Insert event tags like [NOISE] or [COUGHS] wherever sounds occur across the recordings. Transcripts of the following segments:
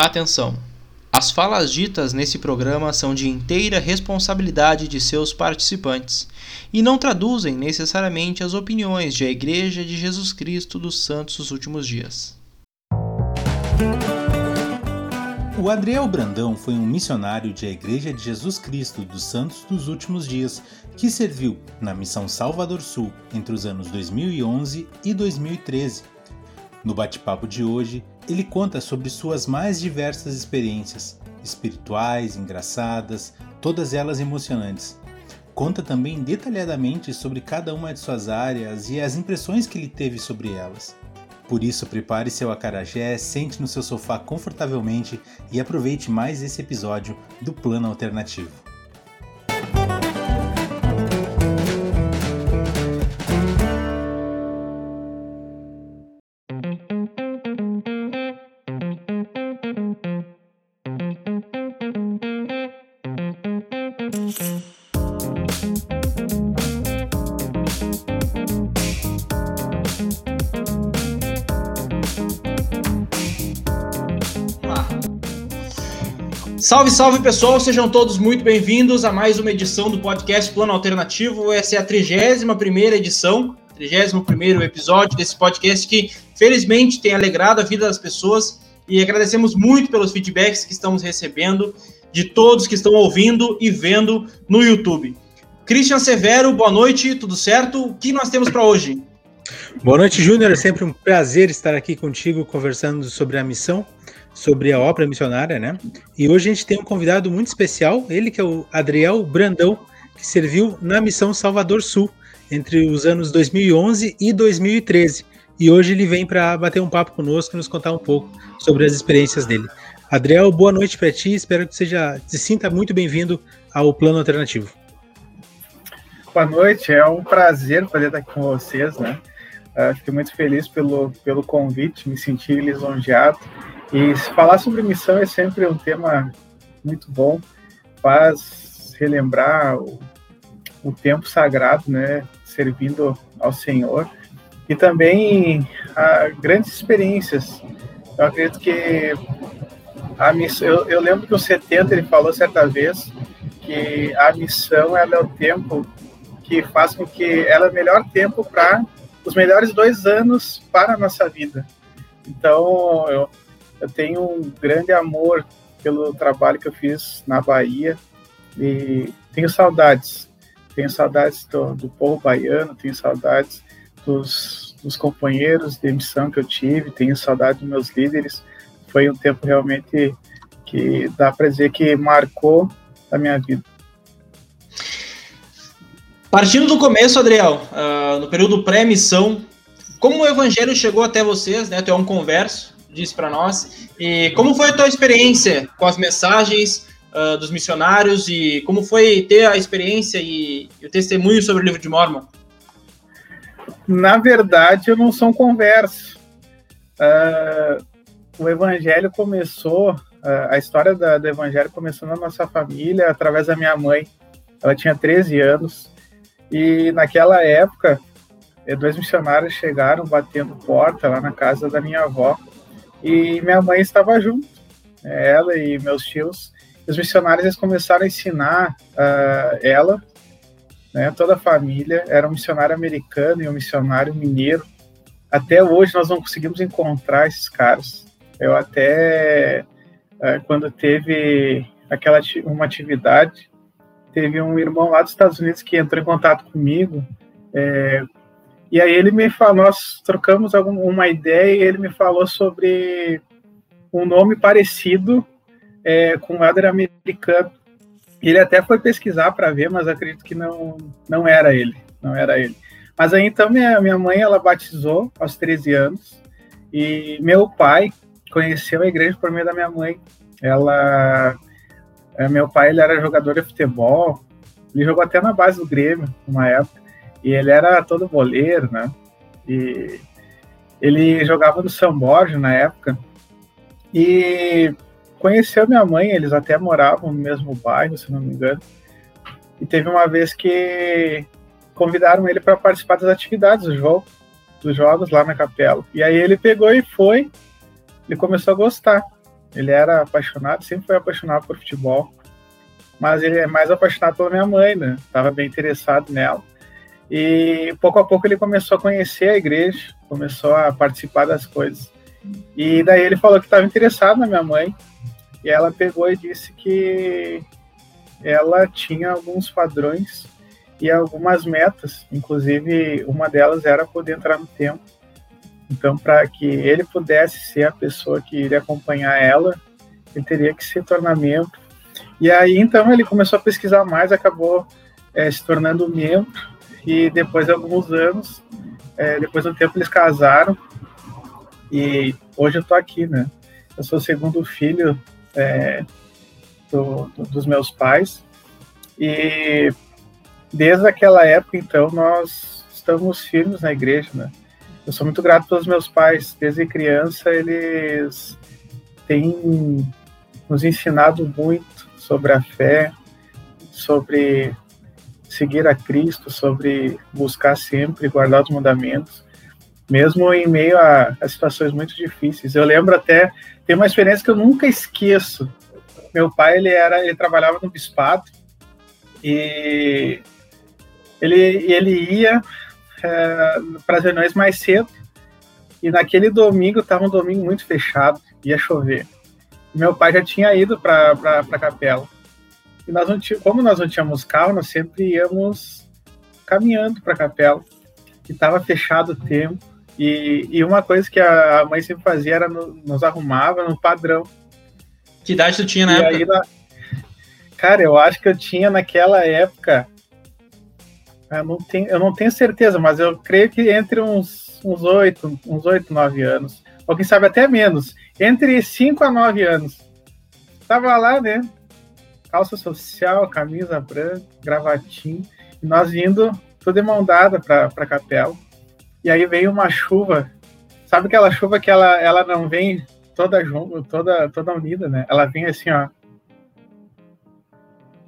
Atenção! As falas ditas nesse programa são de inteira responsabilidade de seus participantes e não traduzem necessariamente as opiniões de a Igreja de Jesus Cristo dos Santos dos Últimos Dias. O Adriel Brandão foi um missionário de a Igreja de Jesus Cristo dos Santos dos Últimos Dias que serviu na Missão Salvador Sul entre os anos 2011 e 2013. No bate-papo de hoje, ele conta sobre suas mais diversas experiências, espirituais, engraçadas, todas elas emocionantes. Conta também detalhadamente sobre cada uma de suas áreas e as impressões que ele teve sobre elas. Por isso, prepare seu acarajé, sente no seu sofá confortavelmente e aproveite mais esse episódio do Plano Alternativo. Salve, salve pessoal, sejam todos muito bem-vindos a mais uma edição do podcast Plano Alternativo. Essa é a 31 edição, 31 episódio desse podcast que felizmente tem alegrado a vida das pessoas e agradecemos muito pelos feedbacks que estamos recebendo de todos que estão ouvindo e vendo no YouTube. Christian Severo, boa noite, tudo certo? O que nós temos para hoje? Boa noite, Júnior. É sempre um prazer estar aqui contigo conversando sobre a missão sobre a ópera missionária, né? E hoje a gente tem um convidado muito especial, ele que é o Adriel Brandão, que serviu na missão Salvador Sul entre os anos 2011 e 2013. E hoje ele vem para bater um papo conosco e nos contar um pouco sobre as experiências dele. Adriel, boa noite para ti, espero que seja se sinta muito bem-vindo ao Plano Alternativo. Boa noite, é um prazer poder estar aqui com vocês, né? Uh, fiquei muito feliz pelo, pelo convite, me senti lisonjeado e falar sobre missão é sempre um tema muito bom, faz relembrar o, o tempo sagrado, né, servindo ao Senhor, e também grandes experiências. Eu acredito que a missão, eu, eu lembro que o 70 ele falou certa vez que a missão ela é o tempo que faz com que ela é o melhor tempo para os melhores dois anos para a nossa vida. Então, eu, eu tenho um grande amor pelo trabalho que eu fiz na Bahia e tenho saudades. Tenho saudades do, do povo baiano, tenho saudades dos, dos companheiros de missão que eu tive, tenho saudade dos meus líderes. Foi um tempo realmente que dá para dizer que marcou a minha vida. Partindo do começo, Adriel, uh, no período pré-missão, como o evangelho chegou até vocês, né? Tu é um converso, disse para nós. E como foi a tua experiência com as mensagens uh, dos missionários e como foi ter a experiência e, e, o testemunho sobre o livro de Mormon? Na verdade, eu não sou um converso. Uh, o evangelho começou, uh, a história da, do evangelho começou na nossa família através da minha mãe. Ela tinha 13 anos e naquela época dois missionários chegaram batendo porta lá na casa da minha avó e minha mãe estava junto, ela e meus tios. Os missionários eles começaram a ensinar uh, ela, né, toda a família. Era um missionário americano e um missionário mineiro. Até hoje nós não conseguimos encontrar esses caras. Eu até, uh, quando teve aquela uma atividade, teve um irmão lá dos Estados Unidos que entrou em contato comigo é, e aí ele me falou, nós trocamos alguma ideia e ele me falou sobre um nome parecido é, com o Éder americano. Ele até foi pesquisar para ver, mas acredito que não, não era ele, não era ele. Mas aí então minha, minha mãe ela batizou aos 13 anos e meu pai conheceu a igreja por meio da minha mãe. Ela, é, meu pai ele era jogador de futebol, ele jogou até na base do Grêmio uma época. E ele era todo boleiro, né? E ele jogava no São Borja na época. E conheceu minha mãe, eles até moravam no mesmo bairro, se não me engano. E teve uma vez que convidaram ele para participar das atividades do jogo, dos jogos lá na capela. E aí ele pegou e foi, ele começou a gostar. Ele era apaixonado, sempre foi apaixonado por futebol, mas ele é mais apaixonado pela minha mãe, né? Tava bem interessado nela. E pouco a pouco ele começou a conhecer a igreja, começou a participar das coisas. E daí ele falou que estava interessado na minha mãe. E ela pegou e disse que ela tinha alguns padrões e algumas metas, inclusive uma delas era poder entrar no templo. Então, para que ele pudesse ser a pessoa que iria acompanhar ela, ele teria que se tornar membro. E aí, então, ele começou a pesquisar mais, acabou é, se tornando membro. E depois de alguns anos, é, depois do tempo, eles casaram. E hoje eu tô aqui, né? Eu sou o segundo filho é, do, do, dos meus pais. E desde aquela época, então, nós estamos firmes na igreja, né? Eu sou muito grato pelos meus pais. Desde criança, eles têm nos ensinado muito sobre a fé, sobre seguir a Cristo, sobre buscar sempre guardar os mandamentos, mesmo em meio a, a situações muito difíceis. Eu lembro até, tem uma experiência que eu nunca esqueço. Meu pai, ele era, ele trabalhava no bispado e ele, ele ia é, para as reuniões mais cedo e naquele domingo estava um domingo muito fechado, ia chover. meu pai já tinha ido para a capela. E nós não tínhamos, como nós não tínhamos carro, nós sempre íamos caminhando para a capela. E estava fechado o tempo. E, e, uma coisa que a mãe sempre fazia era no, nos arrumava no padrão. Que idade tu tinha na e época? Cara, eu acho que eu tinha naquela época eu não tenho, eu não tenho certeza, mas eu creio que entre uns, uns 8, uns 8, 9 anos. Ou quem sabe até menos. Entre 5 a 9 anos. Tava lá, né? Calça social, camisa branca, gravatinho. E nós indo tudo mão dada para a capela. E aí veio uma chuva. Sabe aquela chuva que ela, ela não vem toda junto, toda, toda unida, né? Ela vem assim, ó,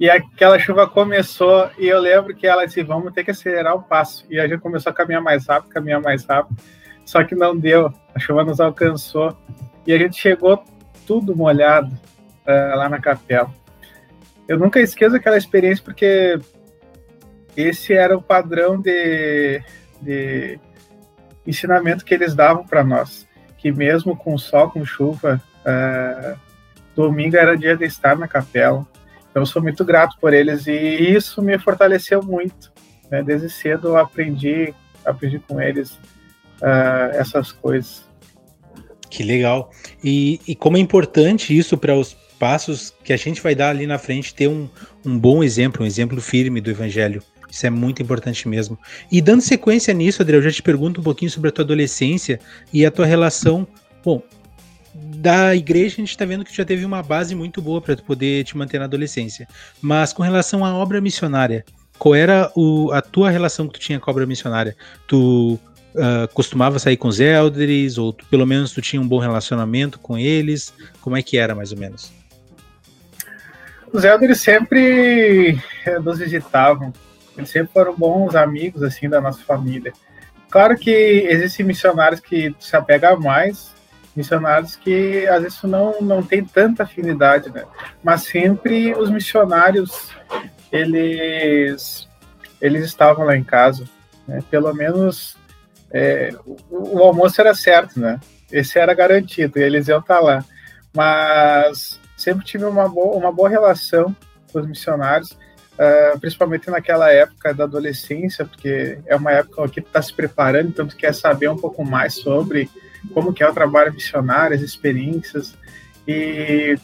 e aquela chuva começou e eu lembro que ela disse, vamos ter que acelerar o passo. E a gente começou a caminhar mais rápido, caminhar mais rápido. Só que não deu, a chuva nos alcançou. E a gente chegou tudo molhado uh, lá na capela. Eu nunca esqueço aquela experiência porque esse era o padrão de, de ensinamento que eles davam para nós. Que mesmo com sol, com chuva, uh, domingo era dia de estar na capela eu sou muito grato por eles e isso me fortaleceu muito. Né? Desde cedo eu aprendi, aprendi com eles uh, essas coisas. Que legal. E, e como é importante isso para os passos que a gente vai dar ali na frente, ter um, um bom exemplo, um exemplo firme do Evangelho. Isso é muito importante mesmo. E dando sequência nisso, Adriel, eu já te pergunto um pouquinho sobre a tua adolescência e a tua relação. Bom, da igreja a gente está vendo que já teve uma base muito boa para tu poder te manter na adolescência. Mas com relação à obra missionária, qual era o, a tua relação que tu tinha com a obra missionária? Tu uh, costumava sair com os elders, ou tu, pelo menos tu tinha um bom relacionamento com eles? Como é que era, mais ou menos? Os elders sempre eh, nos visitavam. Eles sempre foram bons amigos, assim, da nossa família. Claro que existem missionários que se apegam mais, missionários que às vezes não, não tem tanta afinidade, né? Mas sempre os missionários, eles, eles estavam lá em casa, né? Pelo menos é, o, o, almoço era certo, né? Esse era garantido, eles iam estar lá. Mas sempre tive uma boa, uma boa relação com os missionários, uh, principalmente naquela época da adolescência, porque é uma época que está se preparando, então tu quer saber um pouco mais sobre como que é o trabalho missionário, as experiências. E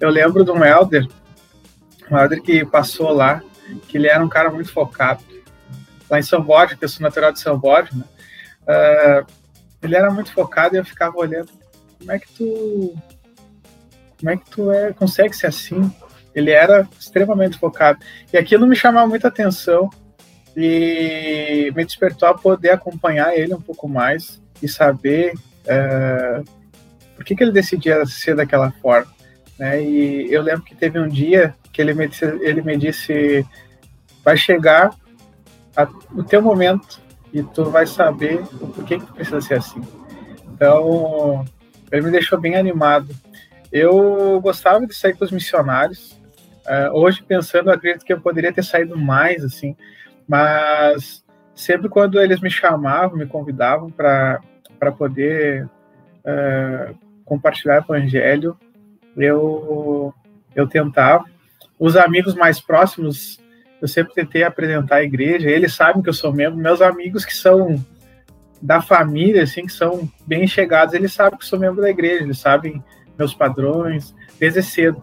eu lembro de um elder, um elder que passou lá, que ele era um cara muito focado. Lá em São Borja, que eu sou natural de São Borja, né? Uh, ele era muito focado e eu ficava olhando, como é que tu como é que tu é, consegue ser assim? Ele era extremamente focado. E aquilo me chamava muita atenção e me despertou a poder acompanhar ele um pouco mais e saber é, por que, que ele decidia ser daquela forma. Né? E eu lembro que teve um dia que ele me disse, ele me disse vai chegar a, o teu momento e tu vai saber o porquê que precisa ser assim. Então, ele me deixou bem animado. Eu gostava de sair com os missionários. Uh, hoje, pensando, acredito que eu poderia ter saído mais, assim, mas sempre quando eles me chamavam, me convidavam para poder uh, compartilhar o evangelho, eu, eu tentava. Os amigos mais próximos, eu sempre tentei apresentar a igreja, eles sabem que eu sou membro, meus amigos que são da família, assim, que são bem chegados, eles sabem que eu sou membro da igreja, eles sabem meus padrões, desde cedo.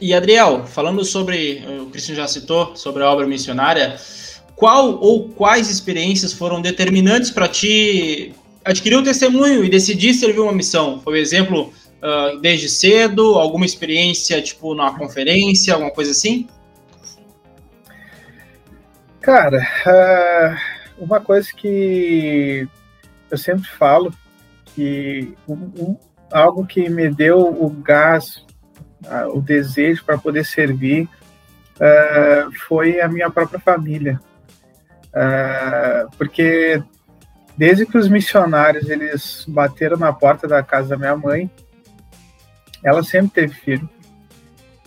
E Adriel, falando sobre, o Cristian já citou, sobre a obra missionária, qual ou quais experiências foram determinantes para ti adquirir um testemunho e decidir servir uma missão? Foi o exemplo uh, desde cedo, alguma experiência tipo na conferência, alguma coisa assim? Cara, uh, uma coisa que eu sempre falo que um, algo que me deu o gás o desejo para poder servir uh, foi a minha própria família. Uh, porque desde que os missionários eles bateram na porta da casa da minha mãe, ela sempre teve filho.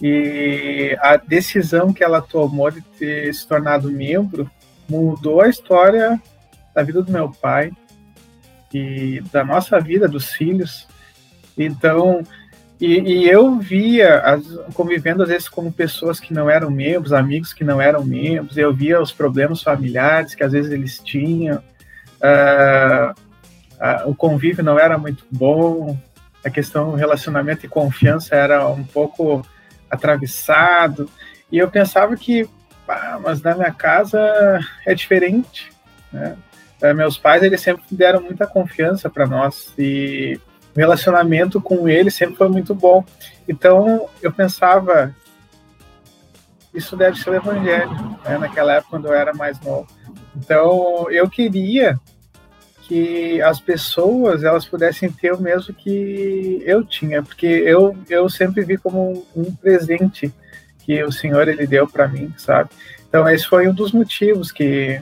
E a decisão que ela tomou de ter se tornado membro mudou a história da vida do meu pai e da nossa vida, dos filhos. Então, e, e, eu via, as, convivendo às vezes com pessoas que não eram membros, amigos que não eram membros, eu via os problemas familiares que às vezes eles tinham, uh, uh, o convívio não era muito bom, a questão do relacionamento e confiança era um pouco atravessado, e eu pensava que, ah, mas na minha casa é diferente, né? Uh, meus pais, eles sempre deram muita confiança para nós, e o relacionamento com ele sempre foi muito bom. Então eu pensava, isso deve ser o evangelho, né? naquela época quando eu era mais novo. Então eu queria que as pessoas elas pudessem ter o mesmo que eu tinha, porque eu, eu sempre vi como um, um presente que o Senhor ele deu para mim, sabe? Então esse foi um dos motivos que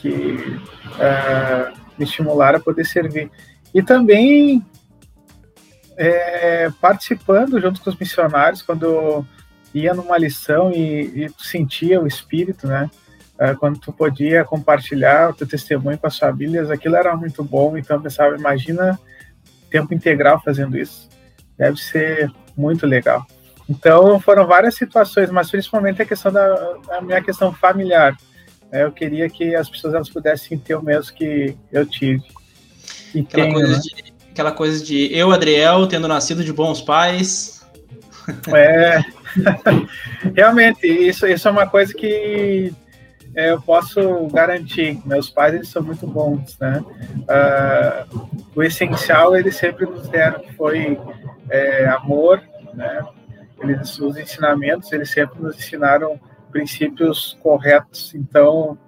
que uh, me estimularam a poder servir. E também é, participando junto com os missionários, quando ia numa lição e, e sentia o espírito, né? É, quando tu podia compartilhar o teu testemunho com as famílias, aquilo era muito bom. Então eu pensava, imagina tempo integral fazendo isso. Deve ser muito legal. Então foram várias situações, mas principalmente a questão da a minha questão familiar. Né? Eu queria que as pessoas elas pudessem ter o mesmo que eu tive. E Aquela tenho, coisa né? de aquela coisa de eu, Adriel, tendo nascido de bons pais. É, [LAUGHS] realmente, isso, isso é uma coisa que é, eu posso garantir. Meus pais, eles são muito bons, né? Uh, o essencial, eles sempre nos deram, que foi é, amor, né? Eles, os ensinamentos, eles sempre nos ensinaram princípios corretos, então,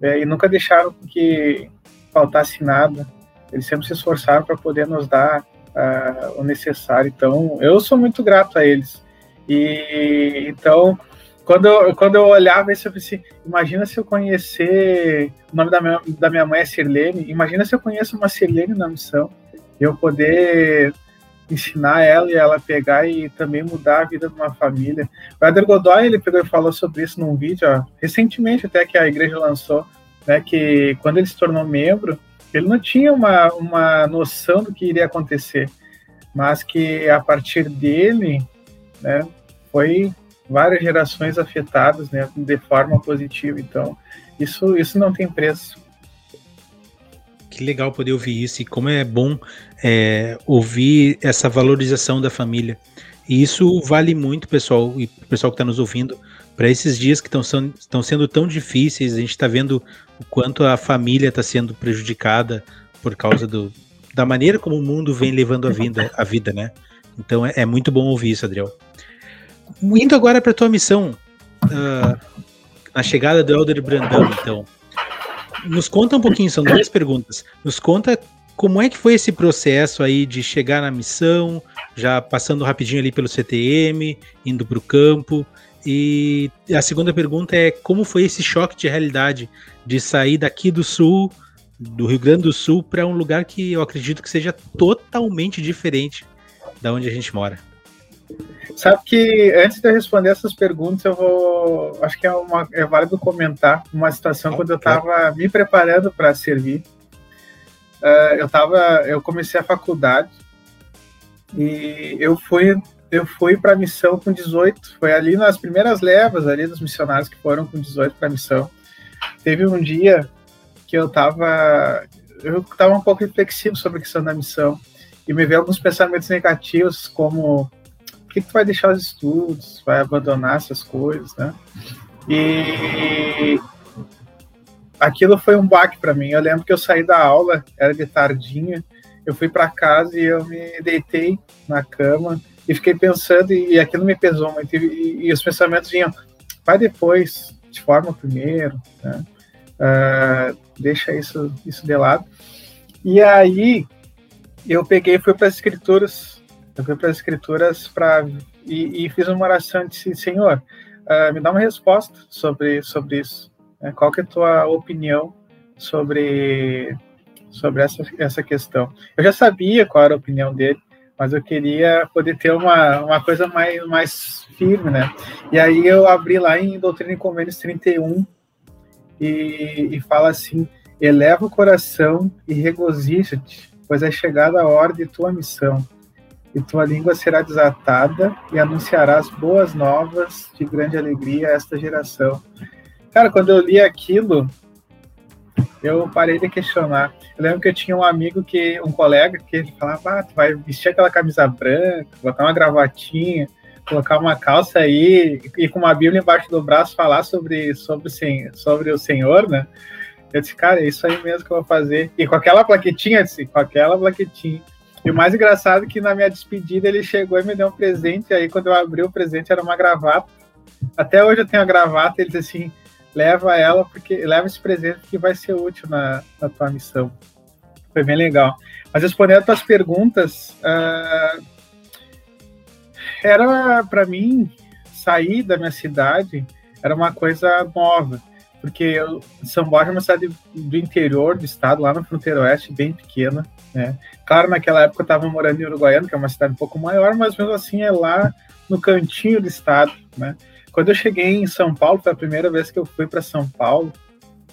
é, e nunca deixaram que faltasse nada eles sempre se esforçaram para poder nos dar uh, o necessário. Então, eu sou muito grato a eles. E então, quando eu, quando eu olhava isso, eu pensei, imagina se eu conhecer. O nome da minha, da minha mãe é Sirlene. Imagina se eu conheço uma Sirlene na missão. Eu poder ensinar ela e ela pegar e também mudar a vida de uma família. O Eder Godoy, ele pegou e falou sobre isso num vídeo, ó, recentemente até que a igreja lançou, né, que quando ele se tornou membro, ele não tinha uma, uma noção do que iria acontecer, mas que a partir dele, né, foi várias gerações afetadas, né, de forma positiva. Então, isso, isso não tem preço. Que legal poder ouvir isso e como é bom é, ouvir essa valorização da família. E isso vale muito, pessoal, e pessoal que está nos ouvindo, para esses dias que estão sendo tão difíceis, a gente está vendo o quanto a família está sendo prejudicada por causa do, da maneira como o mundo vem levando a vida, a vida né? Então é, é muito bom ouvir isso, Adriel. Indo agora para tua missão, uh, na chegada do Elder Brandão, então. Nos conta um pouquinho, são duas perguntas. Nos conta como é que foi esse processo aí de chegar na missão, já passando rapidinho ali pelo CTM, indo para o campo, e a segunda pergunta é como foi esse choque de realidade de sair daqui do sul, do Rio Grande do Sul para um lugar que eu acredito que seja totalmente diferente da onde a gente mora. Sabe que antes de eu responder essas perguntas, eu vou. Acho que é, uma, é válido comentar uma situação quando eu estava me preparando para servir. Uh, eu tava, eu comecei a faculdade e eu fui eu fui para a missão com 18. Foi ali nas primeiras levas ali dos missionários que foram com 18 para a missão. Teve um dia que eu estava eu estava um pouco reflexivo sobre a questão da missão e me veio alguns pensamentos negativos como por que tu vai deixar os estudos, vai abandonar essas coisas, né? E aquilo foi um baque para mim. Eu lembro que eu saí da aula, era de tardinha, eu fui para casa e eu me deitei na cama e fiquei pensando e, e aquilo me pesou muito. E, e, os pensamentos vinham, vai depois, te forma primeiro, né? Uh, deixa isso, isso de lado. E aí eu peguei e fui para as escrituras, eu fui para as escrituras para e, e, fiz uma oração e disse, Senhor, uh, me dá uma resposta sobre, sobre isso. Né? Qual que é a tua opinião sobre, sobre essa, essa questão? Eu já sabia qual era a opinião dele, mas eu queria poder ter uma, uma coisa mais, mais firme, né? E aí eu abri lá em Doutrina e Convênios 31 e, e fala assim, eleva o coração e regozija-te, pois é chegada a hora de tua missão, e tua língua será desatada e anunciarás boas novas de grande alegria a esta geração. Cara, quando eu li aquilo, eu parei de questionar. Eu lembro que eu tinha um amigo que, um colega, que ele falava, ah, tu vai vestir aquela camisa branca, botar uma gravatinha, colocar uma calça aí e com uma Bíblia embaixo do braço falar sobre, sobre, sobre o Senhor, né? Eu disse, cara, é isso aí mesmo que eu vou fazer. E com aquela plaquetinha, eu disse, com aquela plaquetinha. E o mais engraçado é que na minha despedida ele chegou e me deu um presente. Aí quando eu abri o presente era uma gravata. Até hoje eu tenho a gravata. Ele disse assim: leva ela, porque leva esse presente que vai ser útil na, na tua missão. Foi bem legal. Mas respondendo as tuas perguntas, uh, era para mim sair da minha cidade era uma coisa nova, porque São Borja é uma cidade do interior do estado, lá na fronteira oeste, bem pequena. Né? Claro, naquela época eu estava morando em Uruguaiana, que é uma cidade um pouco maior, mas mesmo assim é lá no cantinho do estado. Né? Quando eu cheguei em São Paulo, foi a primeira vez que eu fui para São Paulo,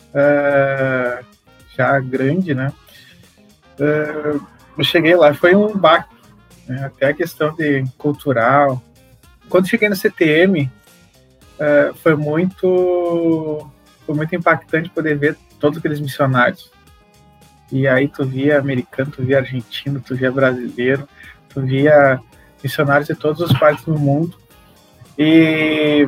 uh, já grande, né? Uh, eu cheguei lá, foi um baque, né? até a questão de cultural. Quando cheguei no CTM, uh, eh, foi muito foi muito impactante poder ver todos aqueles missionários. E aí tu via americano, tu via argentino, tu via brasileiro, tu via missionários de todas as partes do mundo. E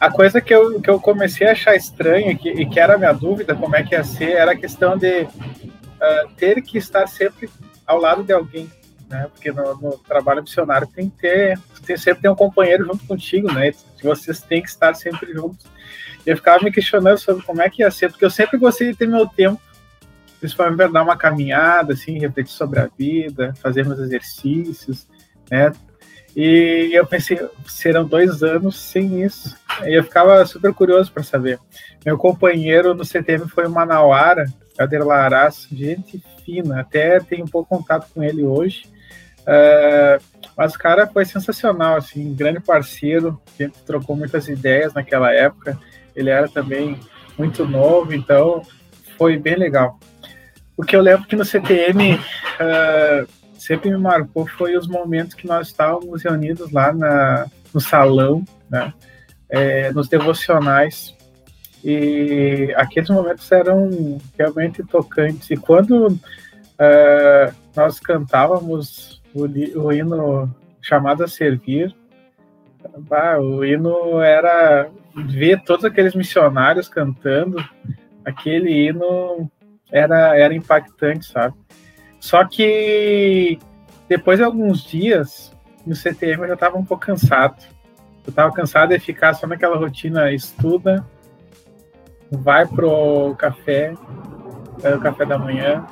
a coisa que eu, que eu comecei a achar estranha que, e que era a minha dúvida como é que ia ser era a questão de uh, ter que estar sempre ao lado de alguém, né? Porque no, no trabalho missionário tem que ter, tem, sempre tem um companheiro junto contigo, né? Vocês têm que estar sempre juntos. Eu ficava me questionando sobre como é que ia ser, porque eu sempre gostei de ter meu tempo, principalmente para dar uma caminhada, assim, refletir sobre a vida, fazer meus exercícios, né? E eu pensei, serão dois anos sem isso. E eu ficava super curioso para saber. Meu companheiro no CTM foi o Manauara, Helder Laraz, gente fina, até tenho um pouco contato com ele hoje. Uh, mas o cara foi sensacional, assim, grande parceiro, a gente trocou muitas ideias naquela época. Ele era também muito novo, então foi bem legal. O que eu lembro que no CTM uh, sempre me marcou foi os momentos que nós estávamos reunidos lá na, no salão, né, é, nos devocionais, e aqueles momentos eram realmente tocantes. E quando uh, nós cantávamos o, o, hino chamado a servir, bah, o hino era ver todos aqueles missionários cantando, aquele hino era, era impactante, sabe? Só que depois de alguns dias no CTM eu já estava um pouco cansado. Eu estava cansado de ficar só naquela rotina estuda, vai pro café, vai o café da manhã,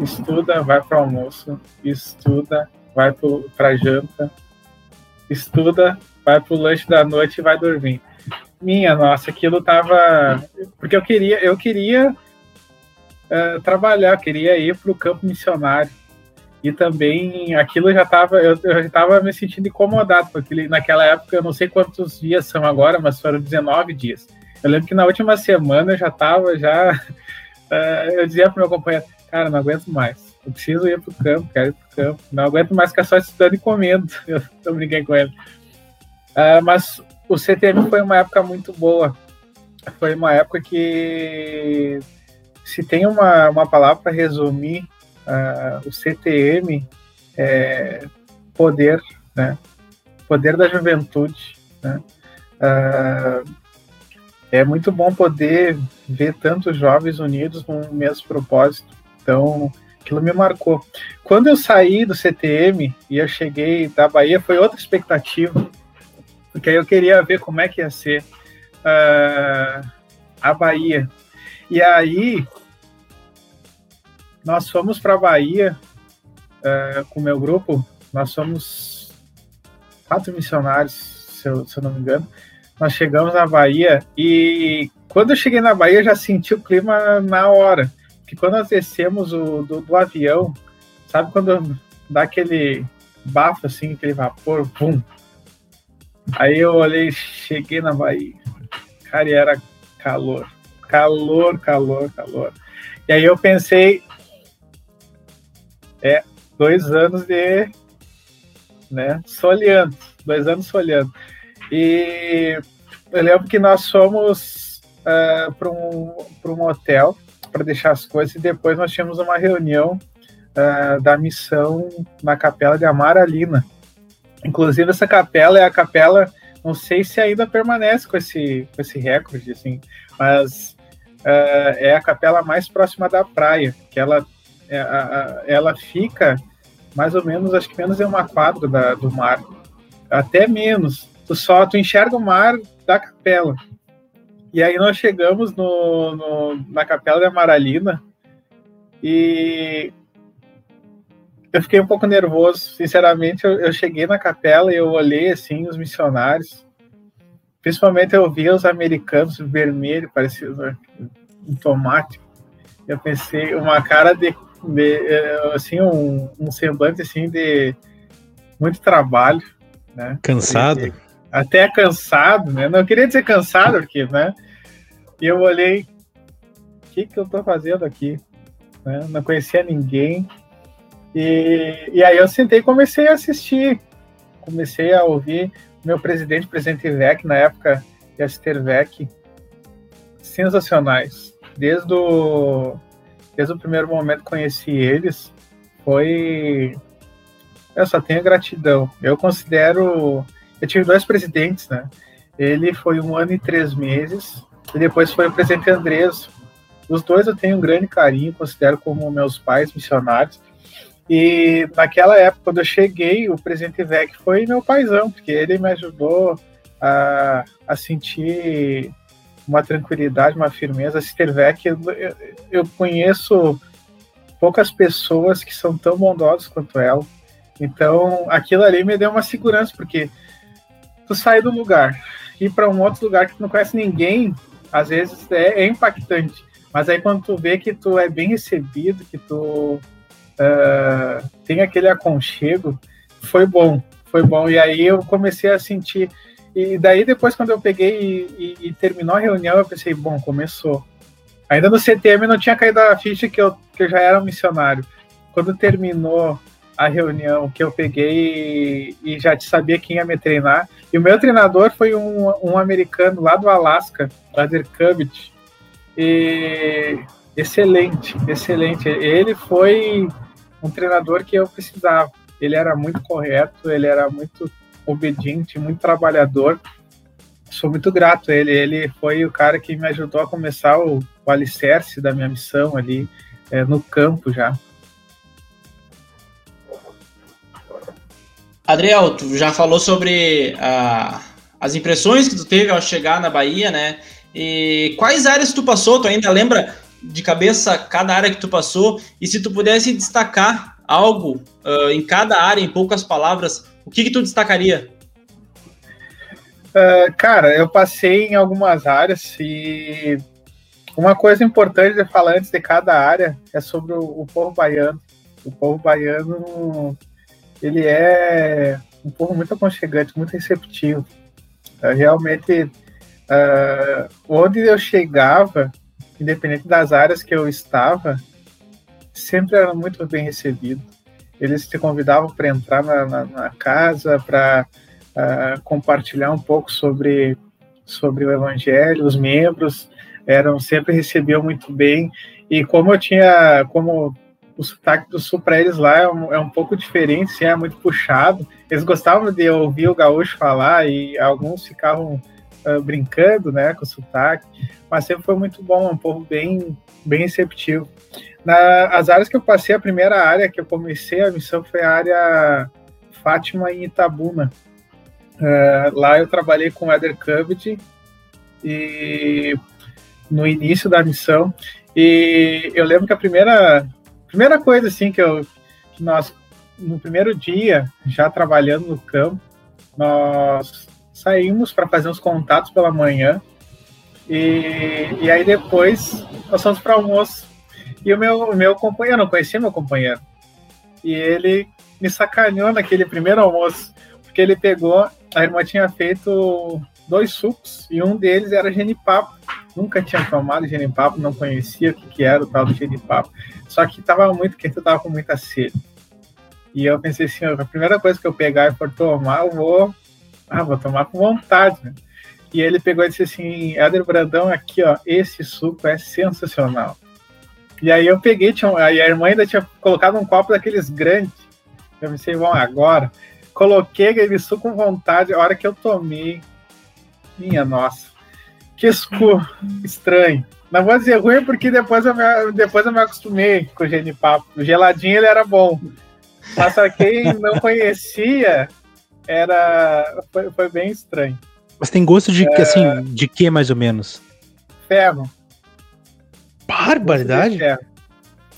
estuda, vai pro almoço, estuda, vai para janta, estuda, vai pro lanche da noite e vai dormir. Minha nossa, aquilo tava porque eu queria, eu queria uh, trabalhar, queria ir para o campo missionário. E também aquilo já estava, eu, eu, já estava me sentindo incomodado, porque naquela época, eu não sei quantos dias são agora, mas foram 19 dias. Eu lembro que na última semana eu já estava, já, uh, [LAUGHS] eu dizia para meu companheiro, cara, não aguento mais, eu preciso ir para o campo, quero ir para o campo, não aguento mais ficar só estudando e comendo, [LAUGHS] eu tô brincando com ele. Uh, mas o CTM foi uma época muito boa, foi uma época que se tem uma, uma palavra para resumir uh, o CTM, é poder, né? Poder da juventude, né? Uh, é muito bom poder ver tantos jovens unidos o mesmo propósito. Então, aquilo me marcou. Quando eu saí do CTM e eu cheguei da Bahia, foi outra expectativa, porque aí eu queria ver como é que ia ser uh, a Bahia. E aí, nós fomos para a Bahia uh, com o meu grupo, nós somos quatro missionários, se eu, se eu não me engano. Nós chegamos na Bahia e quando eu cheguei na Bahia, eu já senti o clima na hora. Que quando nós descemos o, do, do avião, sabe quando dá aquele bafo assim, aquele vapor, pum. Aí eu olhei, cheguei na Bahia. Cara, e era calor. Calor, calor, calor. E aí eu pensei, é, dois anos de, né, soleando, dois anos soleando. E eu lembro que nós fomos uh, para um, um hotel para deixar as coisas e depois nós tínhamos uma reunião uh, da missão na capela de Amaralina. Inclusive essa capela é a capela, não sei se ainda permanece com esse, com esse recorde, assim, mas uh, é a capela mais próxima da praia, que ela, é, ela fica mais ou menos, acho que menos de uma quadra da, do mar, até menos. Tu só tu enxerga o mar da capela. E aí nós chegamos no, no na capela da Amaralina e eu fiquei um pouco nervoso, sinceramente. Eu, eu cheguei na capela e eu olhei assim os missionários Principalmente eu via os americanos vermelho, parecia um tomate. Eu pensei, uma cara de, de eh, assim, um, um, semblante assim de muito trabalho, né? Cansado? Até cansado, né? Não queria dizer cansado, porque, né? E eu olhei, o que que eu tô fazendo aqui? Né? Não conhecia ninguém. E, e aí eu sentei e comecei a assistir. Comecei a ouvir meu presidente, presidente Vec, na época, Esther Vec, sensacionais. Desde o, desde o primeiro momento que conheci eles, foi. Eu só tenho gratidão. Eu considero. Eu tive dois presidentes, né? Ele foi um ano e três meses, e depois foi o presidente Andrés. Os dois eu tenho um grande carinho, considero como meus pais missionários. E naquela época, quando eu cheguei, o presidente Vec foi meu paizão, porque ele me ajudou a, a sentir uma tranquilidade, uma firmeza. Sister Vec, eu, eu conheço poucas pessoas que são tão bondosas quanto ela. Então, aquilo ali me deu uma segurança, porque tu sai do lugar, ir para um outro lugar que tu não conhece ninguém, às vezes é, é impactante. Mas aí quando tu vê que tu é bem recebido, que tu uh, tem aquele aconchego, foi bom, foi bom. E aí eu comecei a sentir. E daí depois, quando eu peguei e, e, e terminou a reunião, eu pensei, bom, começou. Ainda no CTM não tinha caído a ficha que eu, que eu já era um missionário. Quando terminou a reunião, que eu peguei e, e já sabia quem ia me treinar, e o meu treinador foi um, um americano lá do Alasca, Brother Cubbit, e excelente, excelente. Ele foi um treinador que eu precisava. Ele era muito correto, ele era muito obediente, muito trabalhador. Sou muito grato a ele. Ele foi o cara que me ajudou a começar o, o alicerce da minha missão ali é, no campo já. Adriel, tu já falou sobre uh, as impressões que tu teve ao chegar na Bahia, né? E quais áreas tu passou? Tu ainda lembra de cabeça cada área que tu passou e se tu pudesse destacar algo uh, em cada área, em poucas palavras, o que, que tu destacaria? Uh, cara, eu passei em algumas áreas e Uma coisa importante de falar antes de cada área é sobre o, o povo baiano. O povo baiano, ele é um povo muito aconchegante, muito receptivo. É, realmente, uh, onde eu chegava, independente das áreas que eu estava, sempre era muito bem recebido. Eles te convidavam para entrar na, na, na casa, para uh, compartilhar um pouco sobre, sobre o Evangelho. Os membros eram sempre recebiam muito bem. E como eu tinha, como o sotaque do sul para eles lá é um, é um pouco diferente, é muito puxado. Eles gostavam de ouvir o gaúcho falar e alguns ficavam uh, brincando, né, com o sotaque, mas sempre foi muito bom, um povo bem, bem receptivo. Na, as áreas que eu passei, a primeira área que eu comecei a missão foi a área Fátima em Itabuna. Uh, lá eu trabalhei com o Eder Cubit e no início da missão e eu lembro que a primeira primeira coisa assim que eu que nós no primeiro dia já trabalhando no campo nós saímos para fazer uns contatos pela manhã. E, e aí depois nós fomos para almoço. E o meu meu companheiro não conhecia meu companheiro. E ele me sacaneou naquele primeiro almoço porque ele pegou a irmã tinha feito dois sucos e um deles era genipapo nunca tinha tomado genipapo, não conhecia o que, era o tal do genipapo. Só que estava muito quente, eu estava com muita sede. E eu pensei assim, a primeira coisa que eu pegar e for tomar, eu vou, ah, vou tomar com vontade, né? E ele pegou e disse assim, Éder Brandão, aqui, ó, esse suco é sensacional. E aí eu peguei, tinha, aí a irmã ainda tinha colocado um copo daqueles grandes. Eu pensei, bom, agora. Coloquei aquele suco com vontade, a hora que eu tomei, minha nossa que escuro, estranho. Não vou dizer ruim porque depois eu me, depois eu me acostumei com o genipapo. O geladinho ele era bom. Mas para quem não conhecia, era foi, foi, bem estranho. Mas tem gosto de é... assim, de que mais ou menos? Ferro. Barbaridade.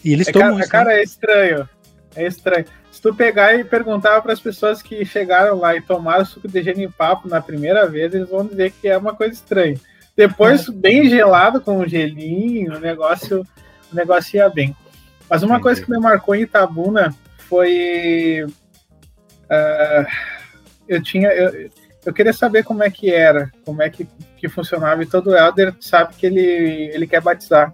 E eles é, tomam cara, isso, cara né? é estranho. É estranho. Se tu pegar e perguntar para as pessoas que chegaram lá e tomaram suco de genipapo na primeira vez, eles vão dizer que é uma coisa estranha. Depois, bem gelado com o gelinho, o negócio, o negócio ia bem. Mas uma coisa que me marcou em Itabuna foi. Uh, eu tinha. Eu, eu queria saber como é que era, como é que, que funcionava, e todo Elder sabe que ele, ele quer batizar.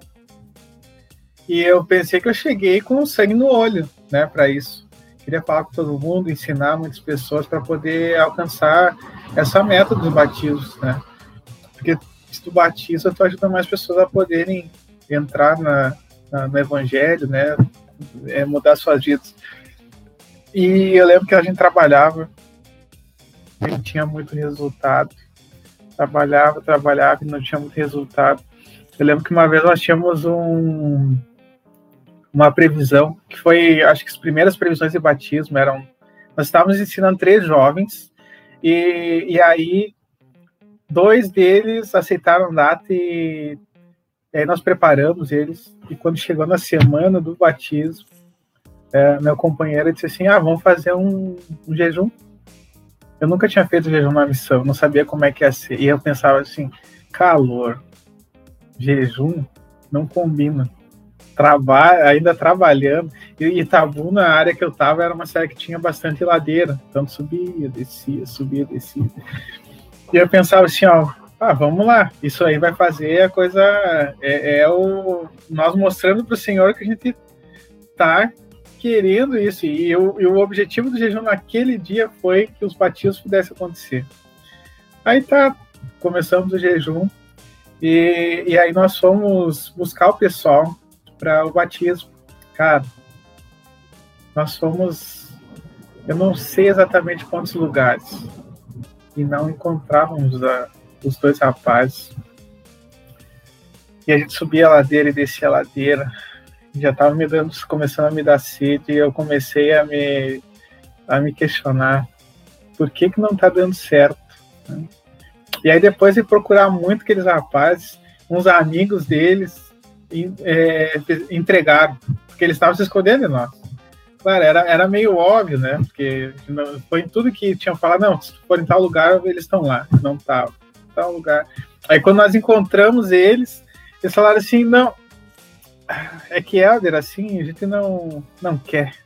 E eu pensei que eu cheguei com sangue no olho, né, para isso. Queria falar com todo mundo, ensinar muitas pessoas para poder alcançar essa meta dos batismos, né? Porque tu batiza, tu ajuda mais pessoas a poderem entrar na, na, no evangelho, né? É, mudar suas vidas. E eu lembro que a gente trabalhava, a gente tinha muito resultado. Trabalhava, trabalhava e não tinha muito resultado. Eu lembro que uma vez nós tínhamos um, uma previsão, que foi, acho que as primeiras previsões de batismo eram. Nós estávamos ensinando três jovens, e, e aí Dois deles aceitaram data e, aí nós preparamos eles. E quando chegou na semana do batismo, é, meu companheiro disse assim: Ah, vamos fazer um, um jejum. Eu nunca tinha feito jejum na missão, não sabia como é que ia ser. E eu pensava assim: calor, jejum, não combina. Trabalho, ainda trabalhando. E Itabu, na área que eu estava, era uma cidade que tinha bastante ladeira. Então subia, descia, subia, descia. E eu pensava assim, ó, ah, vamos lá, isso aí vai fazer a coisa, é, é o nós mostrando para o Senhor que a gente tá querendo isso. E, eu, e o objetivo do jejum naquele dia foi que os batismos pudessem acontecer. Aí tá, começamos o jejum e, e aí nós fomos buscar o pessoal para o batismo. Cara, nós fomos, eu não sei exatamente quantos lugares, e não encontrávamos a, os dois rapazes. E a gente subia a ladeira e descia a ladeira. Já estava me dando, começando a me dar sede e eu comecei a me, a me questionar por que, que não está dando certo. Né? E aí depois de procurar muito aqueles rapazes, uns amigos deles é, entregaram, porque eles estavam se escondendo de nós claro, era, era meio óbvio, né? Porque foi em tudo que tinham falado, não, se for em tal lugar, eles estão lá. Não estavam. Tal lugar. Aí quando nós encontramos eles, Eles falaram assim, não, é que Helder, assim, a gente não, não quer.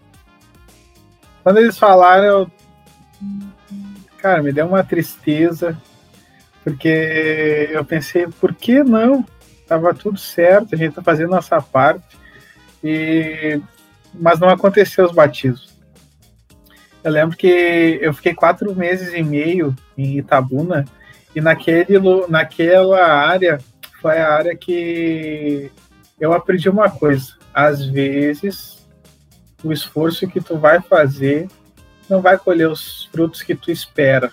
Quando eles falaram, eu, cara, me deu uma tristeza, porque eu pensei, por que não? Tava tudo certo, a gente tá fazendo nossa parte, e mas não aconteceu os batismos. Eu lembro que eu fiquei quatro meses e meio em Itabuna, e naquele, naquela área foi a área que eu aprendi uma coisa. Às vezes, o esforço que tu vai fazer não vai colher os frutos que tu espera.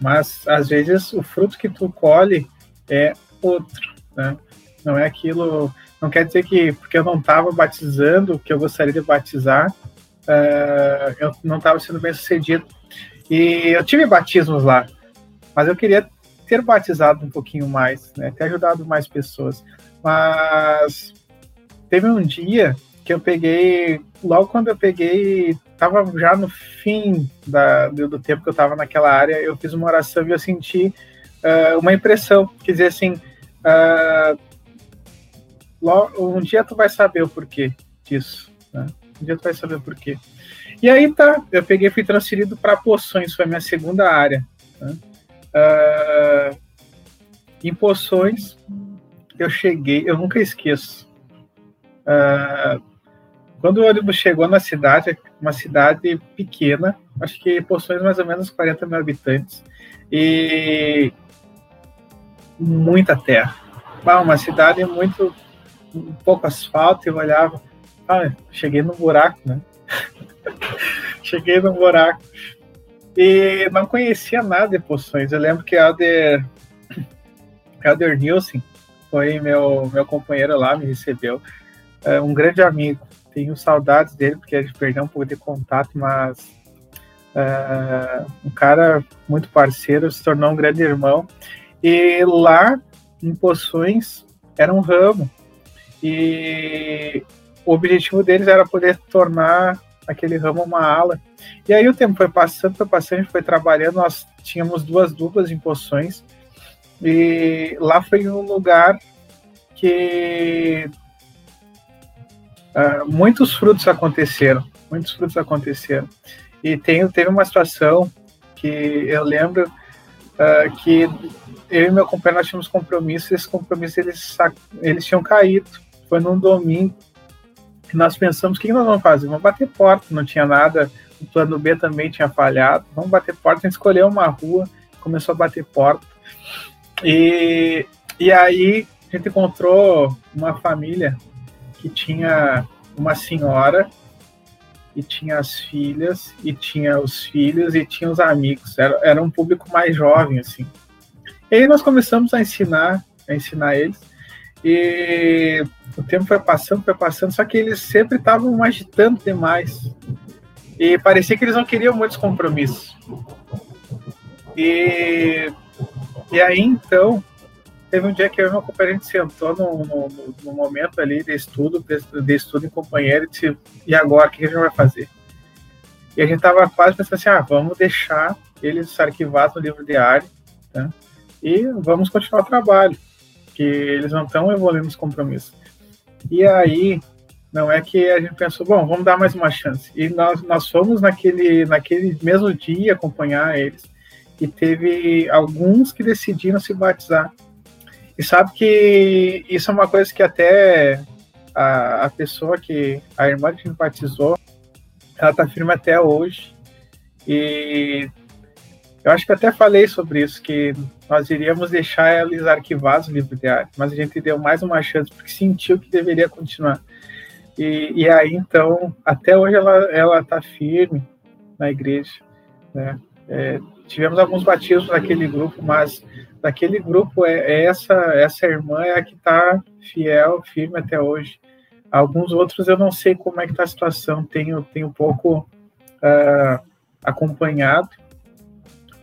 Mas, às vezes, o fruto que tu colhe é outro, né? Não é aquilo... Não quer dizer que, porque eu não estava batizando, que eu gostaria de batizar, uh, eu não estava sendo bem sucedido. E eu tive batismos lá, mas eu queria ter batizado um pouquinho mais, né? Ter ajudado mais pessoas. Mas teve um dia que eu peguei, logo quando eu peguei, tava já no fim da, do, tempo que eu estava naquela área, eu fiz uma oração e eu senti uh, uma impressão, quer dizer assim, uh, um dia tu vai saber o porquê disso, né? Um dia tu vai saber o porquê. E aí tá, eu peguei fui transferido para poções, foi a minha segunda área. Né? Uh, em Poções, eu cheguei, eu nunca esqueço. Uh, quando o ônibus chegou na cidade, uma cidade pequena, acho que Poções mais ou menos 40 mil habitantes, e muita terra. Uma cidade muito um pouco asfalto, eu olhava, ah, cheguei no buraco, né? [LAUGHS] cheguei no buraco. E não conhecia nada de poções. Eu lembro que Elder, [COUGHS] Elder Nielsen foi meu, meu companheiro lá, me recebeu. É um grande amigo. Tenho saudades dele, porque a gente perdeu um pouco de contato, mas é, um cara muito parceiro, se tornou um grande irmão. E lá, em Poções, era um ramo. E o objetivo deles era poder tornar aquele ramo uma ala. E aí o tempo foi passando, foi passando, a gente foi trabalhando, nós tínhamos duas duplas em poções, e lá foi um lugar que uh, muitos frutos aconteceram, muitos frutos aconteceram. E tem, teve uma situação que eu lembro uh, que eu e meu companheiro nós tínhamos compromissos, esses compromissos eles, eles tinham caído. Foi num domingo, nós pensamos, o que nós vamos fazer? Vamos bater porta, não tinha nada, o plano B também tinha falhado, vamos bater porta, a gente escolheu uma rua, começou a bater porta, e, e aí a gente encontrou uma família que tinha uma senhora, e tinha as filhas, e tinha os filhos, e tinha os amigos, era, era um público mais jovem, assim. E aí nós começamos a ensinar, a ensinar eles, e o tempo foi passando, foi passando, só que eles sempre estavam agitando demais. E parecia que eles não queriam muitos compromissos. E, e aí, então, teve um dia que eu e meu companheiro sentou no, no, no, momento ali de estudo, de, de, estudo em companheiro, e disse, e agora, o que a gente vai fazer? E a gente tava quase pensando assim, ah, vamos deixar eles arquivados no livro diário, tá? e vamos continuar o trabalho que eles não estão evoluindo os compromissos. E aí, não é que a gente pensou, bom, vamos dar mais uma chance. E nós, nós fomos naquele, naquele mesmo dia acompanhar eles. E teve alguns que decidiram se batizar. E sabe que isso é uma coisa que até a, a pessoa que, a irmã que me batizou, ela está firme até hoje. E eu acho que até falei sobre isso, que nós iríamos deixar eles arquivados o livro de arte, mas a gente deu mais uma chance porque sentiu que deveria continuar. E, e aí, então, até hoje ela está firme na igreja. Né? É, tivemos alguns batismos naquele grupo, mas daquele grupo, é, é essa, essa irmã é a que está fiel, firme até hoje. Alguns outros eu não sei como é que está a situação, tenho, tenho pouco uh, acompanhado,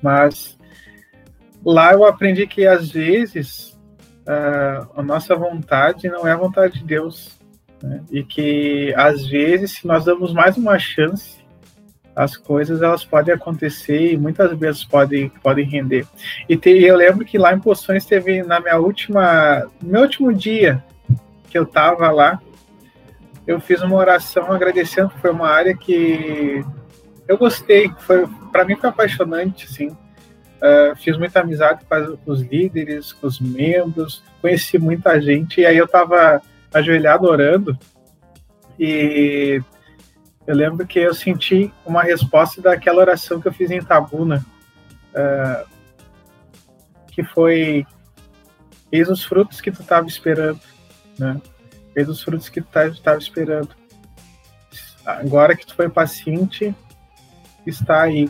mas lá eu aprendi que às vezes uh, a nossa vontade não é a vontade de Deus. Né? E que às vezes, se nós damos mais uma chance, as coisas elas podem acontecer e muitas vezes podem, podem render. E te, eu lembro que lá em Poções teve na minha última, no meu último dia que eu estava lá, eu fiz uma oração agradecendo, foi uma área que eu gostei, foi para mim foi apaixonante, assim. Uh, fiz muita amizade com, os líderes, com os membros, conheci muita gente e aí eu estava ajoelhado orando e eu lembro que eu senti uma resposta daquela oração que eu fiz em Itabuna, uh, que foi: Eis os frutos que tu estava esperando, né? Eis os frutos que tu estava esperando. Agora que tu foi paciente, está aí.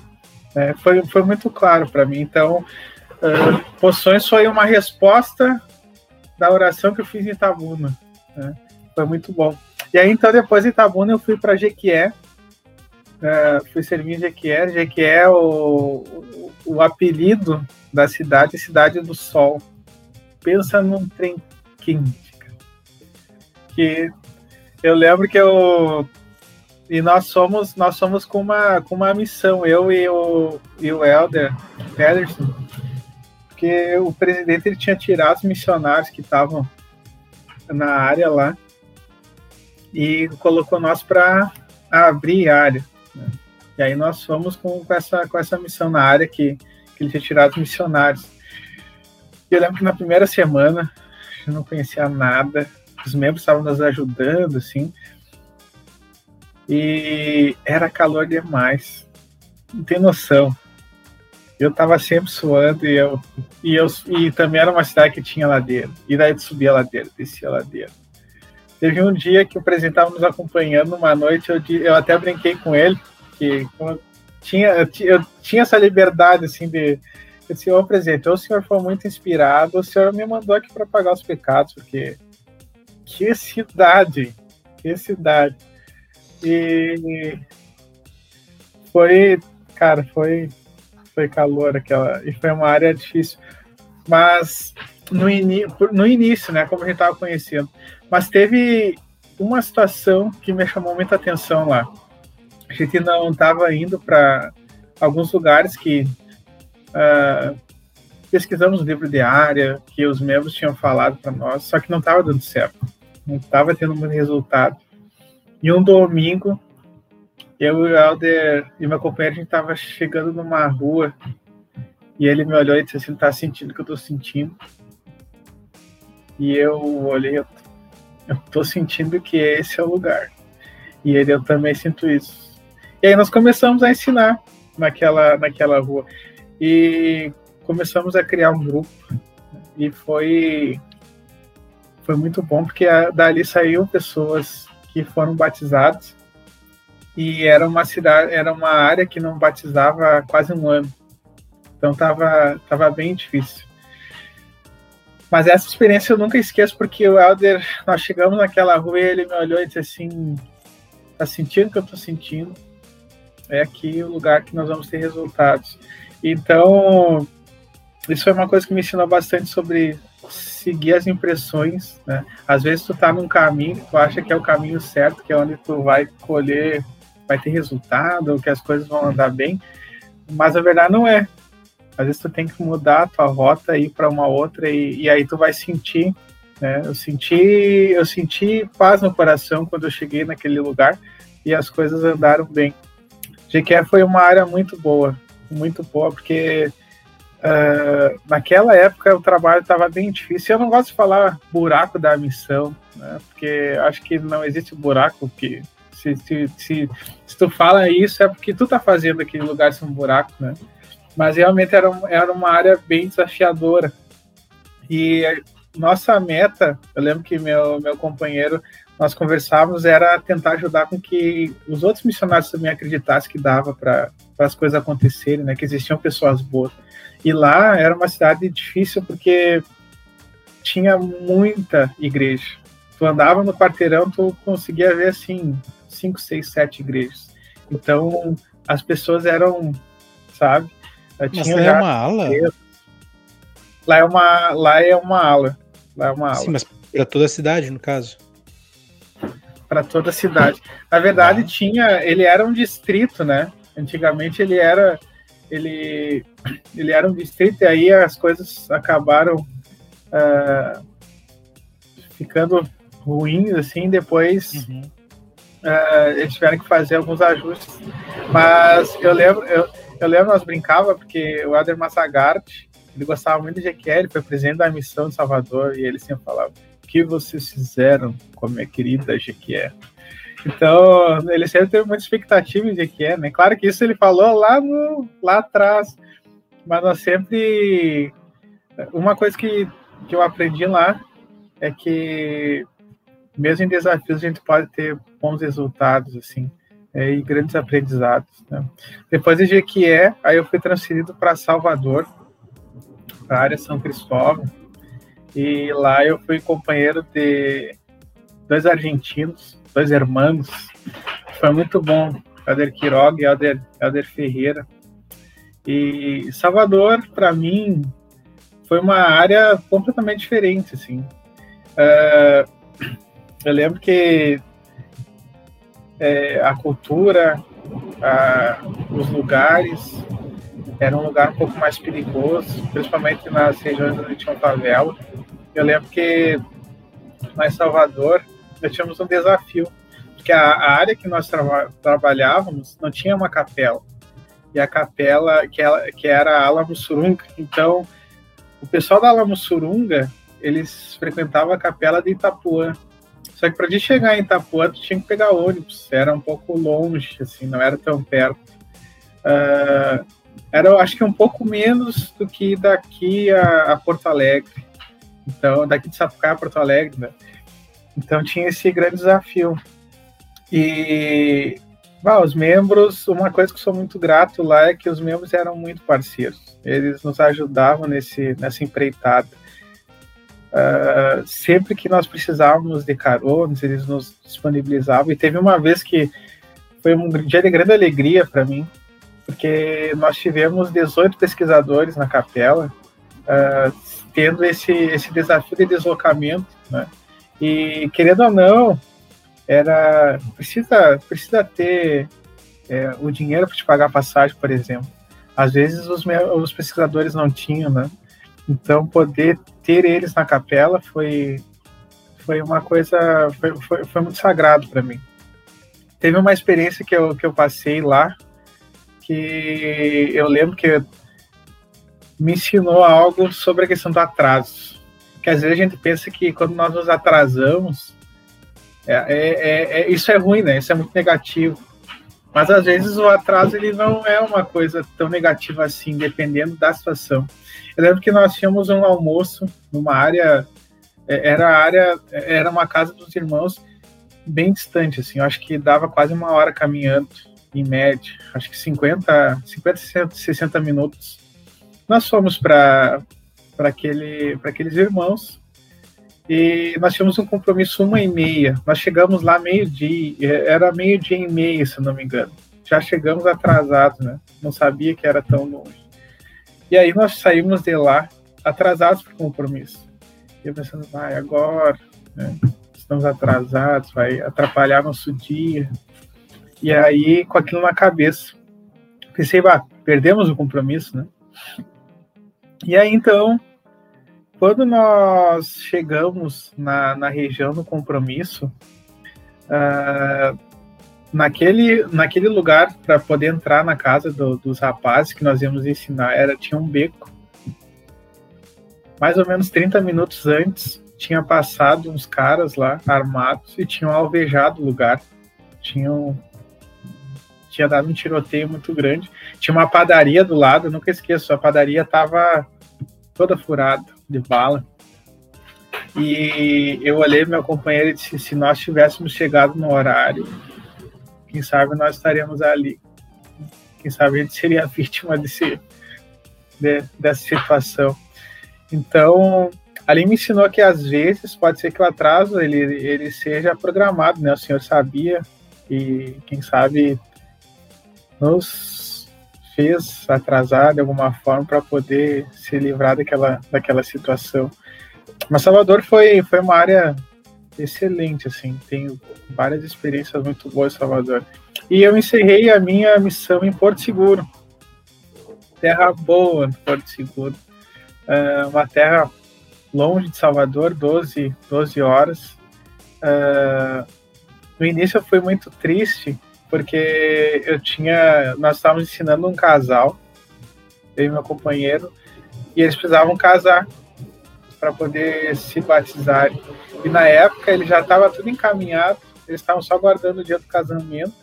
É, foi, foi muito claro para mim. Então, uh, Poções foi uma resposta da oração que eu fiz em Itabuna. Né? Foi muito bom. E aí, então, depois de Itabuna, eu fui para Jequié. Uh, fui servir em Jequié. Jequié é o, o, apelido da cidade, Cidade do Sol. Pensa num trem quente. Que eu lembro que eu e nós somos nós somos com uma com uma missão eu e o e o Elder Pedersen porque o presidente ele tinha tirado os missionários que estavam na área lá e colocou nós para abrir área. Né? E aí nós fomos com, com, essa, com essa missão na área que, que ele tinha tirado os missionários. E eu lembro que na primeira semana eu não conhecia nada, os membros estavam nos ajudando, assim, e era calor demais, não tem noção. Eu tava sempre suando e eu, e eu e também era uma cidade que tinha ladeira. E daí subia a ladeira, descia a ladeira. Teve um dia que o presidente estava nos acompanhando, uma noite, eu, eu até brinquei com ele, que tinha, eu tinha essa liberdade, assim, de. Eu disse, ô presidente, o senhor foi muito inspirado, o senhor me mandou aqui para pagar os pecados, porque. Que cidade! Que cidade! E. Foi. Cara, foi. Foi calor aquela. E foi uma área difícil. Mas no, ini, no início, né? Como a gente estava conhecendo. Mas teve uma situação que me chamou muita atenção lá. A gente não estava indo para alguns lugares que uh, pesquisamos o livro de área, que os membros tinham falado para nós, só que não estava dando certo. Não estava tendo muito resultado. E um domingo, eu e o Helder e meu companheiro, a gente estava chegando numa rua e ele me olhou e disse assim, tá sentindo o que eu estou sentindo? E eu olhei, eu eu tô sentindo que esse é o lugar. E ele, eu também sinto isso. E aí nós começamos a ensinar naquela, naquela rua. E começamos a criar um grupo. E foi, foi muito bom, porque a, dali saíram pessoas que foram batizadas. E era uma cidade, era uma área que não batizava há quase um ano. Então tava, tava bem difícil. Mas essa experiência eu nunca esqueço, porque o Helder, nós chegamos naquela rua e ele me olhou e disse assim: tá sentindo o que eu tô sentindo? É aqui o lugar que nós vamos ter resultados. Então, isso foi uma coisa que me ensinou bastante sobre seguir as impressões, né? Às vezes tu tá num caminho tu acha que é o caminho certo, que é onde tu vai colher, vai ter resultado, que as coisas vão andar bem, mas a verdade não é. Às vezes tu tem que mudar a tua rota e ir para uma outra e, e, aí tu vai sentir, né? Eu senti, eu senti paz no coração quando eu cheguei naquele lugar e as coisas andaram bem. Jequié foi uma área muito boa, muito boa, porque uh, naquela época o trabalho estava bem difícil. Eu não gosto de falar buraco da missão, né? Porque acho que não existe buraco que se, se, se, se tu fala isso é porque tu tá fazendo aquele lugar ser um buraco, né? Mas realmente era, era uma área bem desafiadora. E nossa meta, eu lembro que meu, meu companheiro, nós conversávamos, era tentar ajudar com que os outros missionários também acreditassem que dava para as coisas acontecerem, né? que existiam pessoas boas. E lá era uma cidade difícil porque tinha muita igreja. Tu andava no quarteirão, tu conseguia ver assim, cinco, seis, sete igrejas. Então as pessoas eram, sabe? Mas lá é uma ala? Lá é uma, lá é uma ala. Lá é uma ala. Sim, mas para toda a cidade, no caso. Para toda a cidade. Na verdade, ah. tinha. Ele era um distrito, né? Antigamente ele era ele ele era um distrito e aí as coisas acabaram uh, ficando ruins assim depois uhum. uh, eles tiveram que fazer alguns ajustes mas eu lembro eu, eu lembro nós brincava porque o Ader Massagart ele gostava muito de Jequié, foi presidente da missão de Salvador e ele sempre falava o que vocês fizeram com a minha querida Jequié então, ele sempre teve muita expectativa de que é, né? Claro que isso ele falou lá, no, lá atrás, mas nós sempre. Uma coisa que, que eu aprendi lá é que, mesmo em desafios, a gente pode ter bons resultados, assim, é, e grandes aprendizados. Né? Depois de Jequié, aí eu fui transferido para Salvador, para a área São Cristóvão, e lá eu fui companheiro de dois argentinos, dois irmãos. Foi muito bom. Helder Quiroga e Helder, Ferreira. E Salvador, para mim, foi uma área completamente diferente, assim. Uh, eu lembro que é, a cultura, a, os lugares, era um lugar um pouco mais perigoso, principalmente nas regiões onde tinha favela. Eu lembro que lá em Salvador, nós tínhamos um desafio, porque a, a área que nós tra trabalhávamos não tinha uma capela, e a capela que, ela, que era a Ala Mussurunga. Então, o pessoal da Ala Mussurunga, eles frequentavam a capela de Itapuã. Só que para de chegar em Itapuã, tu tinha que pegar ônibus, era um pouco longe, assim, não era tão perto. Uh, era, acho que um pouco menos do que daqui a, a Porto Alegre. Então, daqui de Sapucaia a Porto Alegre, né? Então tinha esse grande desafio. E os membros, uma coisa que sou muito grato lá é que os membros eram muito parceiros. Eles nos ajudavam nesse, nessa empreitada. Uh, sempre que nós precisávamos de caronas, eles nos disponibilizavam. E teve uma vez que foi um dia de grande alegria para mim, porque nós tivemos 18 pesquisadores na capela, uh, tendo esse, esse desafio de deslocamento, né? E querendo ou não, era precisa precisa ter é, o dinheiro para te pagar a passagem, por exemplo. Às vezes os, os pesquisadores não tinham, né? Então poder ter eles na capela foi foi uma coisa foi, foi, foi muito sagrado para mim. Teve uma experiência que eu, que eu passei lá que eu lembro que me ensinou algo sobre a questão do atraso que às vezes a gente pensa que quando nós nos atrasamos, é, é, é, é, isso é ruim, né? Isso é muito negativo. Mas às vezes o atraso ele não é uma coisa tão negativa assim, dependendo da situação. Eu lembro que nós tínhamos um almoço numa área, é, era área, era uma casa dos irmãos bem distante, assim, eu acho que dava quase uma hora caminhando, em média, acho que 50, 50 60 minutos. Nós fomos para para aquele, aqueles irmãos. E nós tínhamos um compromisso uma e meia. Nós chegamos lá meio-dia, era meio-dia e meia, se não me engano. Já chegamos atrasados, né? Não sabia que era tão longe. E aí nós saímos de lá atrasados para o compromisso. E eu pensando, vai, agora, né? estamos atrasados, vai atrapalhar nosso dia. E aí, com aquilo na cabeça, pensei, bah, perdemos o compromisso, né? E aí, então, quando nós chegamos na, na região do compromisso, uh, naquele, naquele lugar para poder entrar na casa do, dos rapazes que nós íamos ensinar, era, tinha um beco. Mais ou menos 30 minutos antes, tinha passado uns caras lá armados e tinham alvejado o lugar. Tinham tinha dado um tiroteio muito grande. Tinha uma padaria do lado, nunca esqueço, a padaria estava toda furada de bala. E eu olhei meu companheiro e disse: se nós tivéssemos chegado no horário, quem sabe nós estaríamos ali. Quem sabe a gente seria vítima desse, de, dessa situação. Então, ali me ensinou que às vezes pode ser que o atraso ele, ele seja programado, né? O senhor sabia e quem sabe nos fez atrasar de alguma forma para poder se livrar daquela, daquela situação. Mas Salvador foi, foi uma área excelente, assim, tenho várias experiências muito boas em Salvador. E eu encerrei a minha missão em Porto Seguro. Terra boa, Porto Seguro. Uh, uma terra longe de Salvador, 12, 12 horas. Uh, no início eu fui muito triste, porque eu tinha. Nós estávamos ensinando um casal, eu e meu companheiro, e eles precisavam casar para poder se batizarem. E na época ele já estava tudo encaminhado, eles estavam só aguardando o dia do casamento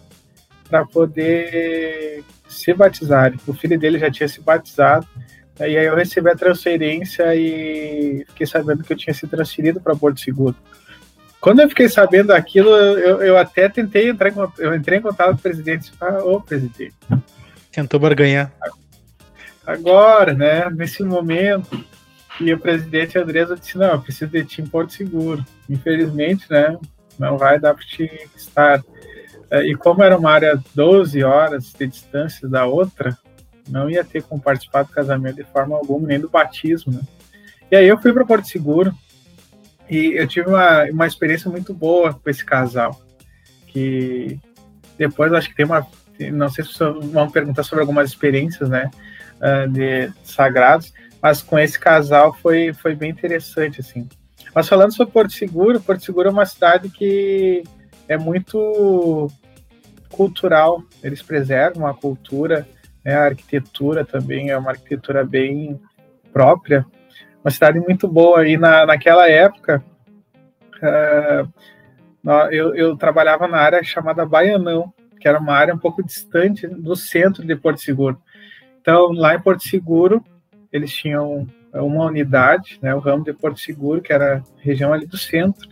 para poder se batizarem. O filho dele já tinha se batizado, e aí eu recebi a transferência e fiquei sabendo que eu tinha se transferido para Porto Seguro. Quando eu fiquei sabendo aquilo, eu, eu até tentei entrar em, eu entrei em contato com o presidente falei, ô presidente. Tentou barganhar. Agora, né, nesse momento, e o presidente Andresa disse, não, eu preciso de ti em Porto Seguro. Infelizmente, né, não vai dar para te estar. É, e como era uma área 12 horas de distância da outra, não ia ter como participar do casamento de forma alguma, nem do batismo, né? E aí eu fui para Porto Seguro e eu tive uma, uma experiência muito boa com esse casal, que depois acho que tem uma, não sei se vão perguntar sobre algumas experiências, né, ah, de sagrados, mas com esse casal foi, foi bem interessante, assim. Mas falando sobre Porto Seguro, Porto Seguro é uma cidade que é muito cultural, eles preservam a cultura, né, a arquitetura também é uma arquitetura bem própria, uma cidade muito boa. E na, naquela época, uh, eu, eu trabalhava na área chamada Baianão, que era uma área um pouco distante do centro de Porto Seguro. Então, lá em Porto Seguro, eles tinham uma unidade, né, o ramo de Porto Seguro, que era região ali do centro.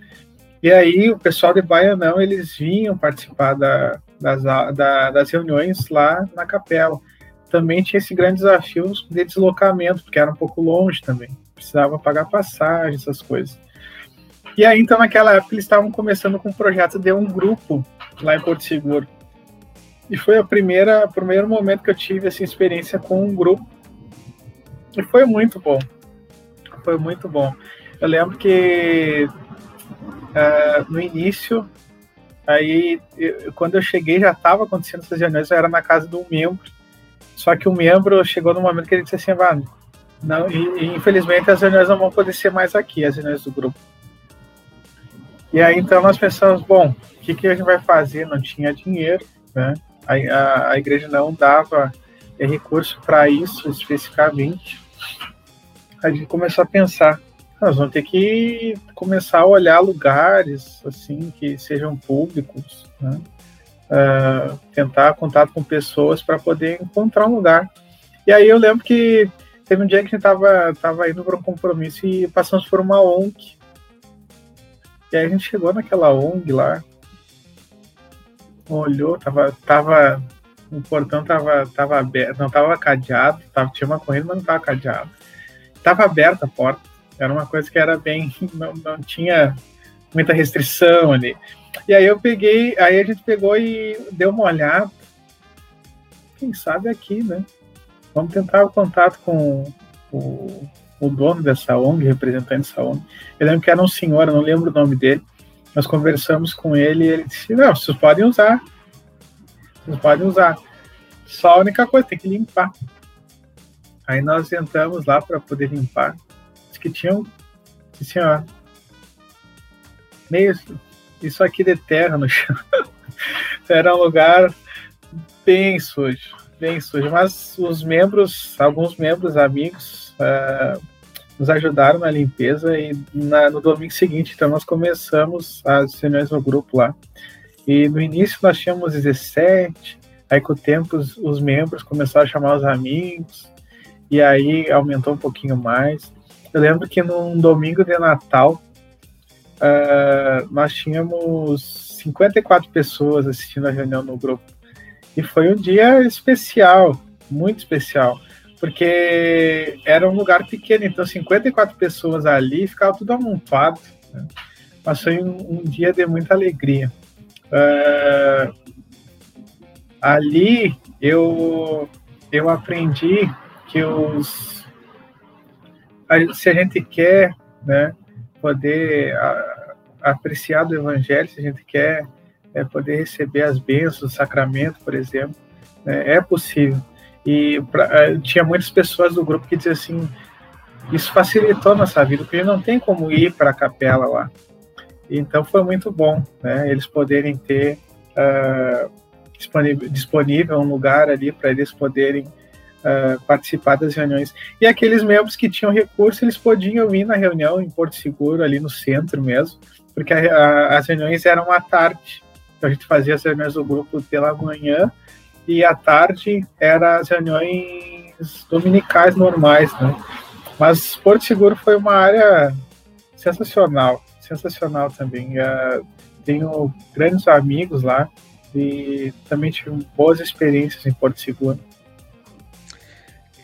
E aí o pessoal de Baianão, eles vinham participar da, das, da, das reuniões lá na capela. Também tinha esse grande desafio de deslocamento, porque era um pouco longe também. Precisava pagar passagem, essas coisas. E aí, então, naquela época, eles estavam começando com um projeto de um grupo lá em Porto Seguro. E foi a primeira, o primeiro momento que eu tive essa experiência com um grupo e foi muito bom. Foi muito bom. Eu lembro que uh, no início, aí eu, quando eu cheguei já estava acontecendo essas reuniões, eu era na casa de um membro. Só que o membro chegou no momento que ele disse assim, não, e, e, infelizmente as reuniões não vão poder ser mais aqui, as reuniões do grupo. E aí então nós pensamos, bom, o que, que a gente vai fazer? Não tinha dinheiro, né? A, a, a igreja não dava recurso para isso especificamente a gente começou a pensar, nós vamos ter que começar a olhar lugares assim que sejam públicos, né? uh, tentar contato com pessoas para poder encontrar um lugar. E aí eu lembro que teve um dia que a gente estava tava indo para um compromisso e passamos por uma ONG. E aí a gente chegou naquela ONG lá, olhou, tava, tava o portão tava, tava aberto, não tava cadeado, tava, tinha uma corrente, mas não tava cadeado estava aberta a porta. Era uma coisa que era bem. [LAUGHS] Não, não tinha muita restrição ali. E aí eu peguei, aí a gente pegou e deu uma olhada. Quem sabe aqui, né? Vamos tentar o contato com o, o dono dessa ONG, representante dessa ONG. Eu lembro que era um senhor, não lembro o nome dele. Nós conversamos com ele e ele disse: Não, vocês podem usar. Vocês podem usar. Só a única coisa, tem que limpar. Aí nós entramos lá para poder limpar. Diz que tinham, assim, ó, meio isso aqui de terra no chão. [LAUGHS] Era um lugar bem sujo, bem sujo. Mas os membros, alguns membros, amigos, uh, nos ajudaram na limpeza e na, no domingo seguinte, então nós começamos as reuniões no grupo lá. E no início nós tínhamos 17, aí com o tempo os, os membros começaram a chamar os amigos, e aí aumentou um pouquinho mais. Eu lembro que num domingo de Natal uh, nós tínhamos 54 pessoas assistindo a reunião no grupo. E foi um dia especial, muito especial, porque era um lugar pequeno, então 54 pessoas ali, ficava tudo amontoado. Né? Mas foi um, um, dia de muita alegria. Uh, ali eu, eu aprendi que os se a gente quer, né, poder a, apreciar do evangelho, se a gente quer é, poder receber as bênçãos, o sacramento, por exemplo. Né? É possível. E pra, é, tinha muitas pessoas do grupo que diziam assim, isso facilitou nossa vida, porque não tem como ir para a capela lá. Então foi muito bom, né? Eles poderem ter uh, disponível, disponível um lugar ali para eles poderem uh, participar das reuniões. E aqueles membros que tinham recurso, eles podiam ir na reunião em Porto Seguro, ali no centro mesmo, porque a, a, as reuniões eram à tarde. Então a gente fazia as reuniões do grupo pela manhã e à tarde eram as reuniões dominicais normais, né? Mas Porto Seguro foi uma área sensacional, sensacional também. Uh, tenho grandes amigos lá e também tive boas experiências em Porto Seguro.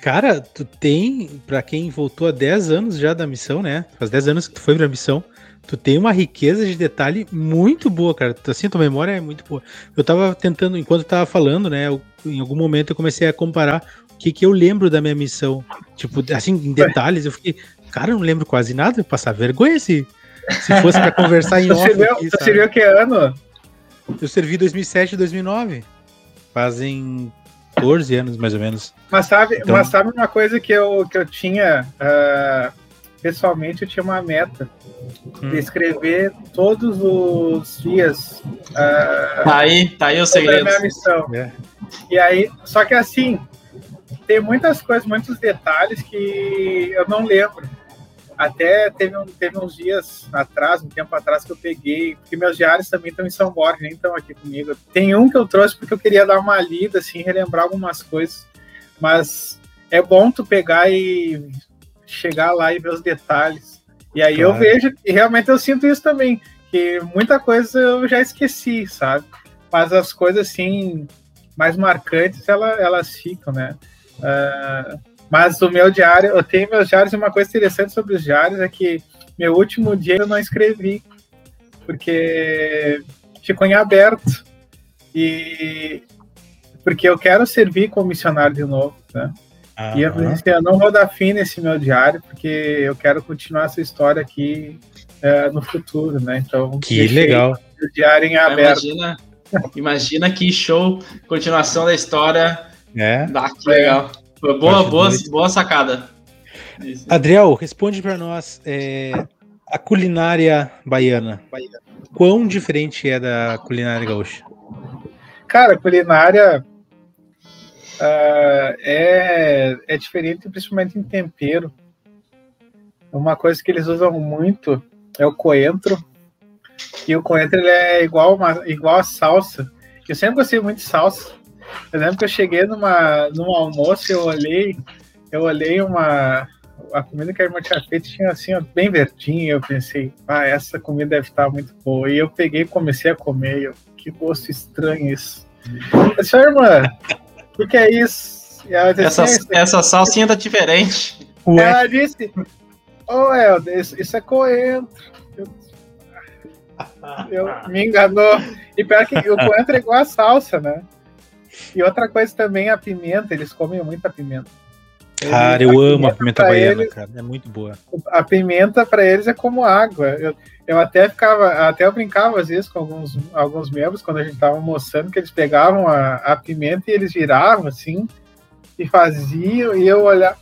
Cara, tu tem, para quem voltou há 10 anos já da missão, né? Faz 10 anos que tu foi pra missão, tu tem uma riqueza de detalhe muito boa, cara. Assim, tua memória é muito boa. Eu tava tentando, enquanto eu tava falando, né? Eu, em algum momento eu comecei a comparar o que, que eu lembro da minha missão. Tipo, assim, em detalhes, eu fiquei, cara, eu não lembro quase nada, eu passar vergonha se, se fosse pra conversar em [LAUGHS] off. Você aqui, você viu que ano? Eu servi 2007 e 2009. Fazem 14 anos, mais ou menos. Mas sabe, então... mas sabe uma coisa que eu, que eu tinha, uh, pessoalmente, eu tinha uma meta hum. de escrever todos os dias. Uh, tá aí, tá aí o segredo. minha missão. É. E aí, só que assim, tem muitas coisas, muitos detalhes que eu não lembro. Até teve, um, teve uns dias atrás, um tempo atrás, que eu peguei, porque meus diários também estão em São Borges, nem estão aqui comigo. Tem um que eu trouxe porque eu queria dar uma lida, assim, relembrar algumas coisas. Mas é bom tu pegar e chegar lá e ver os detalhes. E aí claro. eu vejo, e realmente eu sinto isso também, que muita coisa eu já esqueci, sabe? Mas as coisas, assim, mais marcantes, elas, elas ficam, né? Uh, mas o meu diário, eu tenho meus diários e uma coisa interessante sobre os diários é que meu último dia eu não escrevi, porque ficou em aberto. E porque eu quero servir como missionário de novo, né? Uhum. E eu, assim, eu não vou dar fim nesse meu diário, porque eu quero continuar essa história aqui é, no futuro, né? Então, que legal. O diário em aberto. Imagina, imagina que show, continuação da história. É. Ah, que legal. Boa, boa, boa sacada. Adriel, responde para nós é, a culinária baiana. Quão diferente é da culinária gaúcha? Cara, a culinária uh, é, é diferente, principalmente em tempero. Uma coisa que eles usam muito é o coentro. E o coentro ele é igual, uma, igual a salsa. Eu sempre gostei muito de salsa. Eu lembro que eu cheguei numa, num almoço eu olhei, eu olhei uma. A comida que a irmã tinha feito tinha assim, ó, bem verdinha. Eu pensei, ah, essa comida deve estar muito boa. E eu peguei e comecei a comer. Eu, que gosto estranho isso. Eu irmã, o que, que, é isso? Disse, essa, é essa salsinha tá diferente. Ué. Ela disse, ô oh, Helder, isso, isso é coentro. Eu, eu, me enganou. E pior que o coentro é igual a salsa, né? E outra coisa também, a pimenta, eles comem muita pimenta. Cara, eu amo a pimenta baiana, eles, cara. É muito boa. A pimenta para eles é como água. Eu, eu até ficava, até eu brincava às vezes com alguns, alguns membros quando a gente tava almoçando, que eles pegavam a, a pimenta e eles viravam assim e faziam, e eu olhava.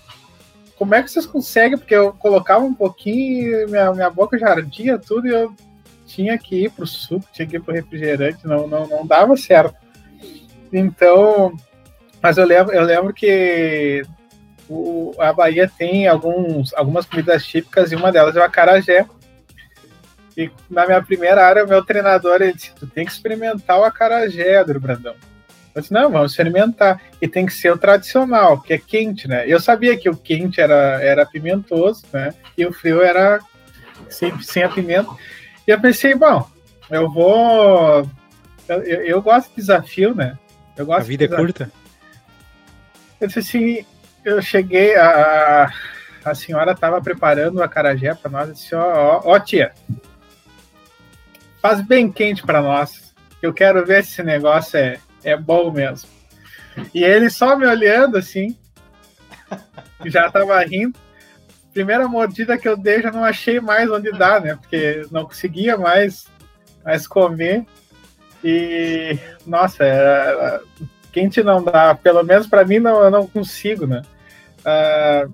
Como é que vocês conseguem? Porque eu colocava um pouquinho, minha, minha boca já ardia tudo e eu tinha que ir pro suco, tinha que ir pro refrigerante, não, não, não dava certo. Então, mas eu lembro, eu lembro que o, a Bahia tem alguns, algumas comidas típicas e uma delas é o acarajé. E na minha primeira área, o meu treinador ele disse: Tu tem que experimentar o acarajé, Adro Brandão. Eu disse: Não, vamos experimentar. E tem que ser o tradicional, que é quente, né? Eu sabia que o quente era, era pimentoso, né? E o frio era sem, sem a pimenta. E eu pensei: Bom, eu vou. Eu, eu, eu gosto de desafio, né? Eu gosto a vida de é curta? Eu disse assim: eu cheguei, a, a senhora estava preparando o acarajé para nós. Eu disse: Ó, ó, ó, tia, faz bem quente para nós. Eu quero ver se esse negócio é, é bom mesmo. E ele só me olhando assim, [LAUGHS] já estava rindo. Primeira mordida que eu dei, já não achei mais onde dar, né? Porque não conseguia mais, mais comer. E, nossa, é, quente não dá, pelo menos para mim não, eu não consigo, né? Uh,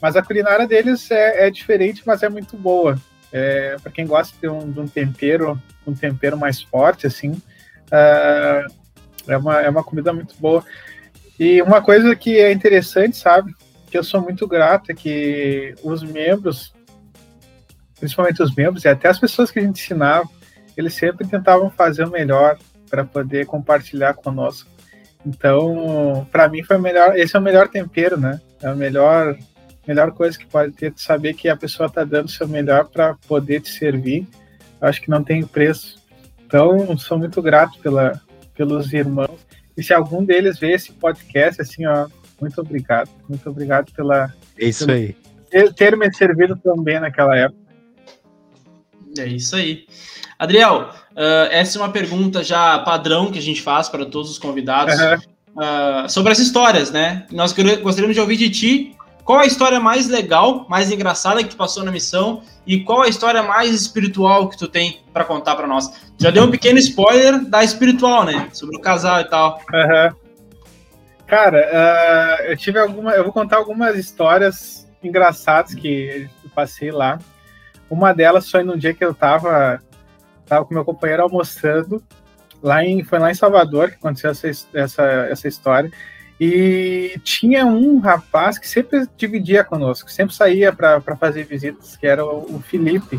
mas a culinária deles é, é, diferente, mas é muito boa. É, para quem gosta de um, de um, tempero, um tempero mais forte, assim, uh, é, uma, é uma comida muito boa. E uma coisa que é interessante, sabe, que eu sou muito grato é que os membros, principalmente os membros e até as pessoas que a gente ensinava, eles sempre tentavam fazer o melhor para poder compartilhar conosco. Então, para mim foi o melhor, esse é o melhor tempero, né? É a melhor melhor coisa que pode ter de saber que a pessoa está dando o seu melhor para poder te servir. Eu acho que não tem preço. Então, sou muito grato pela, pelos irmãos. E se algum deles vê esse podcast, assim, ó, muito obrigado. Muito obrigado pela. É isso aí. Ter me servido tão bem naquela época. É isso aí. Adriel, uh, essa é uma pergunta já padrão que a gente faz para todos os convidados uhum. uh, sobre as histórias, né? Nós gostaríamos de ouvir de ti qual a história mais legal, mais engraçada que tu passou na missão e qual a história mais espiritual que tu tem para contar para nós. Já deu um pequeno spoiler da espiritual, né? Sobre o casal e tal. Uhum. Cara, uh, eu tive alguma, eu vou contar algumas histórias engraçadas que eu passei lá. Uma delas foi num dia que eu tava Tava com meu companheiro almoçando lá em, foi lá em Salvador que aconteceu essa, essa, essa história. E tinha um rapaz que sempre dividia conosco, sempre saía para fazer visitas, que era o, o, Felipe.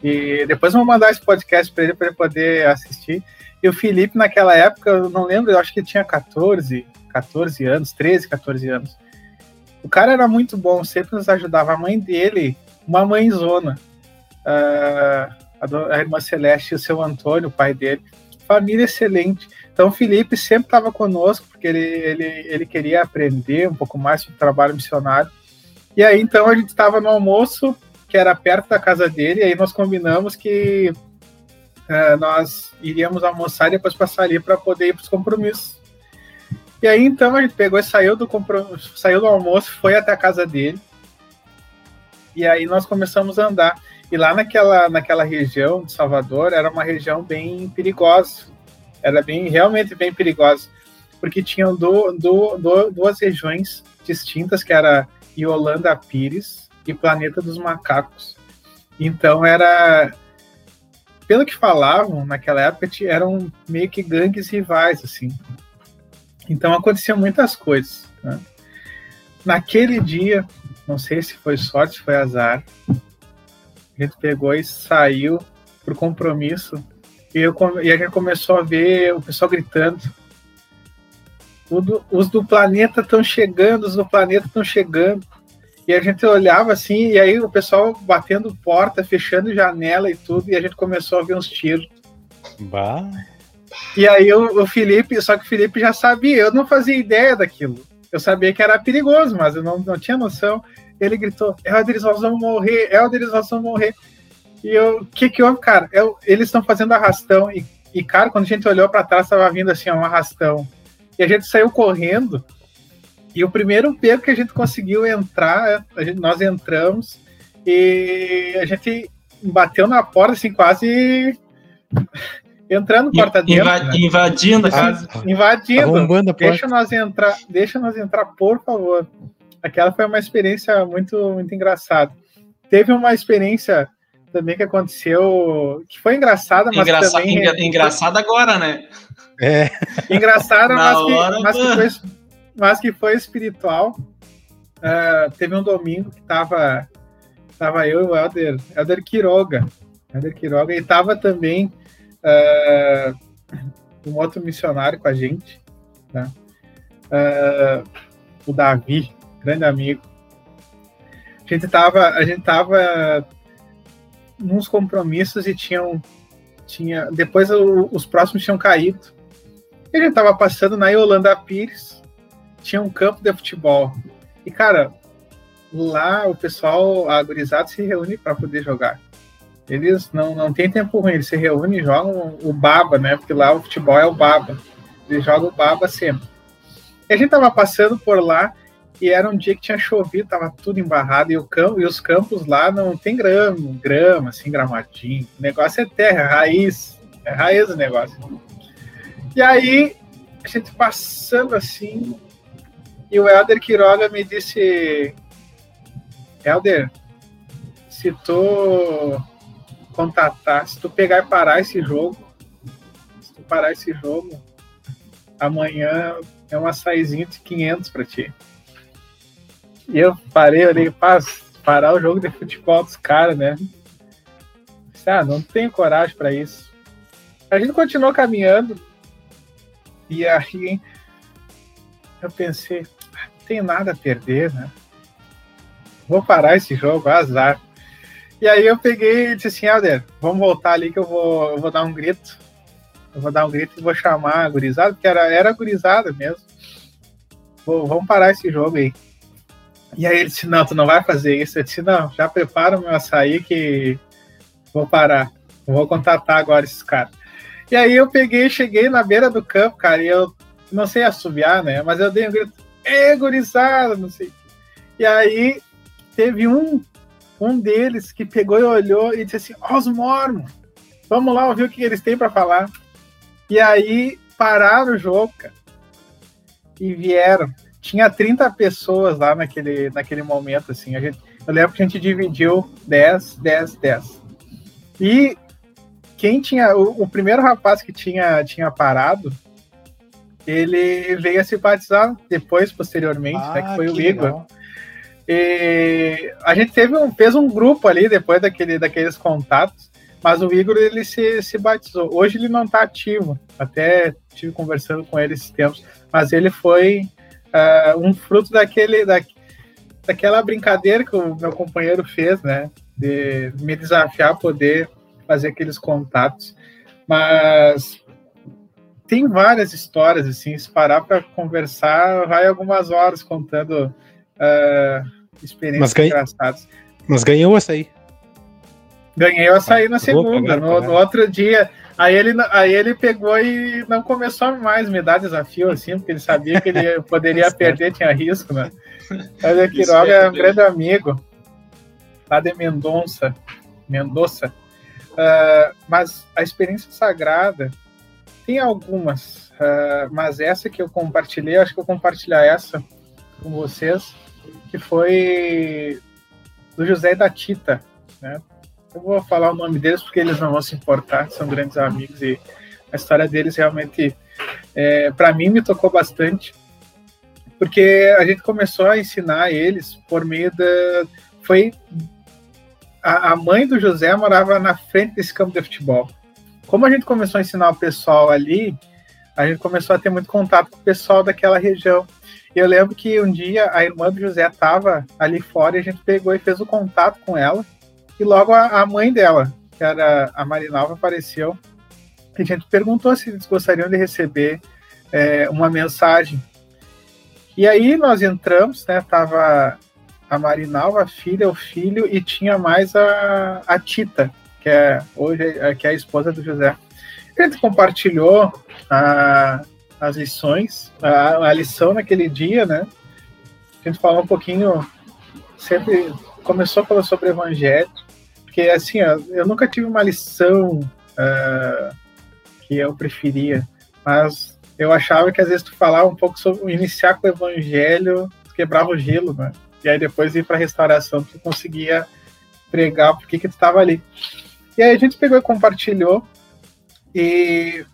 E depois vou mandar esse podcast para ele, para ele poder assistir. E o Felipe, naquela época, eu não lembro, eu acho que ele tinha 14, 14 anos, 13, 14 anos. O cara era muito bom, sempre nos ajudava. A mãe dele, uma mãezona. Uh, a, irmã Celeste e o seu Antônio, o pai dele. Família excelente. Então, o Felipe sempre estava conosco, porque ele, ele, ele queria aprender um pouco mais sobre o trabalho missionário. E aí, então, a gente estava no almoço, que era perto da casa dele, e aí nós combinamos que uh, nós iríamos almoçar e depois passar ali para poder ir para os compromissos. E aí, então, a gente pegou e saiu do, saiu do almoço, foi até a casa dele. E aí nós começamos a andar. E lá naquela, naquela região de Salvador era uma região bem perigosa. Era bem, realmente bem perigosa. Porque tinham do, do, do, duas regiões distintas, que era Yolanda Pires e Planeta dos Macacos. Então era. Pelo que falavam naquela época, eram meio que gangues rivais, assim. Então aconteciam muitas coisas. Né? Naquele dia, não sei se foi sorte, se foi azar, a gente pegou e saiu pro compromisso e, eu, e a gente começou a ver o pessoal gritando. Do, os do planeta estão chegando, os do planeta estão chegando. E a gente olhava assim, e aí o pessoal batendo porta, fechando janela e tudo, e a gente começou a ver uns tiros. Bah. E aí o, o Felipe, só que o Felipe já sabia, eu não fazia ideia daquilo. Eu sabia que era perigoso, mas eu não, não tinha noção ele gritou: Helder, nós vamos morrer, Helder, nós vamos morrer. E eu, o que que houve, cara? Eu, eles estão fazendo arrastão. E, e, cara, quando a gente olhou para trás, estava vindo assim, um arrastão. E a gente saiu correndo. E o primeiro beco que a gente conseguiu entrar, gente, nós entramos e a gente bateu na porta, assim, quase entrando porta dentro. Inva né? Invadindo a casa. Invadindo. Deixa nós entrar, deixa nós entrar, por favor aquela foi uma experiência muito, muito engraçada. Teve uma experiência também que aconteceu, que foi engraçada, mas Engraça, também... Engra, engraçada agora, né? É. Engraçada, [LAUGHS] mas, que, mas, que foi, mas que foi espiritual. Uh, teve um domingo que tava, tava eu e o Helder, Helder Quiroga, Helder Quiroga, e tava também uh, um outro missionário com a gente, tá? Uh, o Davi, grande amigo. A gente tava, a gente tava nos compromissos e tinham tinha depois o, os próximos tinham caído. E a gente tava passando na Yolanda Pires, tinha um campo de futebol. E cara, lá o pessoal, a gurizada se reúne para poder jogar. Eles não, não tem tempo ruim, eles se reúnem e jogam o baba, né? Porque lá o futebol é o baba. Eles jogam o baba sempre. E a gente tava passando por lá e era um dia que tinha chovido, tava tudo embarrado, e, o campo, e os campos lá não tem grama, grama, assim, gramadinho. O negócio é terra, raiz. É raiz o negócio. E aí, a gente passando assim, e o Helder Quiroga me disse: Helder, se tu contatar, se tu pegar e parar esse jogo, se tu parar esse jogo, amanhã é uma saizinha de 500 para ti. E eu parei, olhei, paz, parar o jogo de futebol dos caras, né? Ah, não tenho coragem para isso. A gente continuou caminhando e aí eu pensei, ah, não tem nada a perder, né? Vou parar esse jogo, azar. E aí eu peguei e disse assim, Helder, vamos voltar ali que eu vou, eu vou dar um grito. Eu vou dar um grito e vou chamar a gurizada, porque era, era gurizada mesmo. Vou, vamos parar esse jogo aí. E aí ele disse, não, tu não vai fazer isso. Eu disse, não, já prepara o meu açaí que vou parar. Vou contatar agora esses caras. E aí eu peguei, cheguei na beira do campo, cara, e eu não sei assobiar, né? Mas eu dei um grito, gurizada, não sei. E aí teve um, um deles que pegou e olhou e disse assim, ó, os mormons, vamos lá ouvir o que eles têm para falar. E aí pararam o jogo, cara, e vieram tinha 30 pessoas lá naquele, naquele momento, assim. A gente, eu lembro que a gente dividiu 10, 10, 10. E quem tinha. O, o primeiro rapaz que tinha, tinha parado, ele veio a se batizar depois, posteriormente, ah, né, que ah, foi que o Igor. Legal. E a gente teve um, fez um grupo ali depois daquele, daqueles contatos, mas o Igor ele se, se batizou. Hoje ele não está ativo, até tive conversando com ele esses tempos, mas ele foi uh, um fruto daquele, da, daquela brincadeira que o meu companheiro fez, né? De me desafiar a poder fazer aqueles contatos. Mas tem várias histórias, assim, se parar para conversar, vai algumas horas contando uh, experiências mas engraçadas. Mas ganhou o açaí. Ganhei o açaí na segunda. No, no outro dia, Aí ele, aí ele pegou e não começou mais me dar desafio, assim, porque ele sabia que ele [LAUGHS] poderia perder, tinha risco, né? Mas o Quiroga é um grande amigo, lá de Mendonça, Mendoza. Uh, mas a experiência sagrada tem algumas, uh, mas essa que eu compartilhei, acho que eu vou compartilhar essa com vocês, que foi do José da Tita, né? Eu vou falar o nome deles porque eles não vão se importar, são grandes amigos e a história deles realmente, é, para mim, me tocou bastante, porque a gente começou a ensinar eles por meio da. Foi. A, a mãe do José morava na frente desse campo de futebol. Como a gente começou a ensinar o pessoal ali, a gente começou a ter muito contato com o pessoal daquela região. Eu lembro que um dia a irmã do José estava ali fora e a gente pegou e fez o contato com ela. E logo a, a mãe dela, que era a Marinalva, apareceu. E a gente perguntou se eles gostariam de receber é, uma mensagem. E aí nós entramos, né? Tava a Marinalva, a filha, o filho, e tinha mais a, a Tita, que é hoje é, que é a esposa do José. Gente compartilhou a, as lições, a, a lição naquele dia, né? A gente falou um pouquinho, sempre começou falando sobre evangelho, porque, assim, eu nunca tive uma lição uh, que eu preferia, mas eu achava que às vezes tu falava um pouco sobre iniciar com o evangelho, quebrava o gelo, né? E aí depois ir para restauração, tu conseguia pregar porque que tu estava ali. E aí a gente pegou e compartilhou. E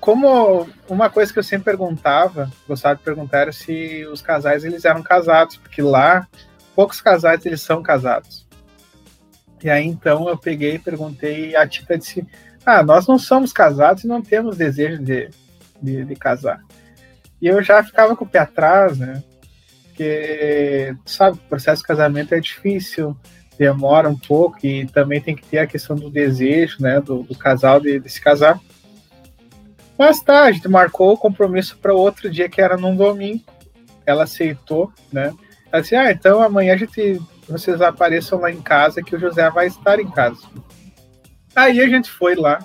como uma coisa que eu sempre perguntava, gostava de perguntar era se os casais eles eram casados, porque lá poucos casais eles são casados. E aí então eu peguei e perguntei, a Tita disse: Ah, nós não somos casados e não temos desejo de, de, de casar. E eu já ficava com o pé atrás, né? Porque, sabe, o processo de casamento é difícil, demora um pouco e também tem que ter a questão do desejo, né, do, do casal de, de, se casar. Mas tá, a gente marcou o compromisso para outro dia que era num domingo. Ela aceitou, né? Disse: Ah, então amanhã a gente vocês apareçam lá em casa que o José vai estar em casa. Aí a gente foi lá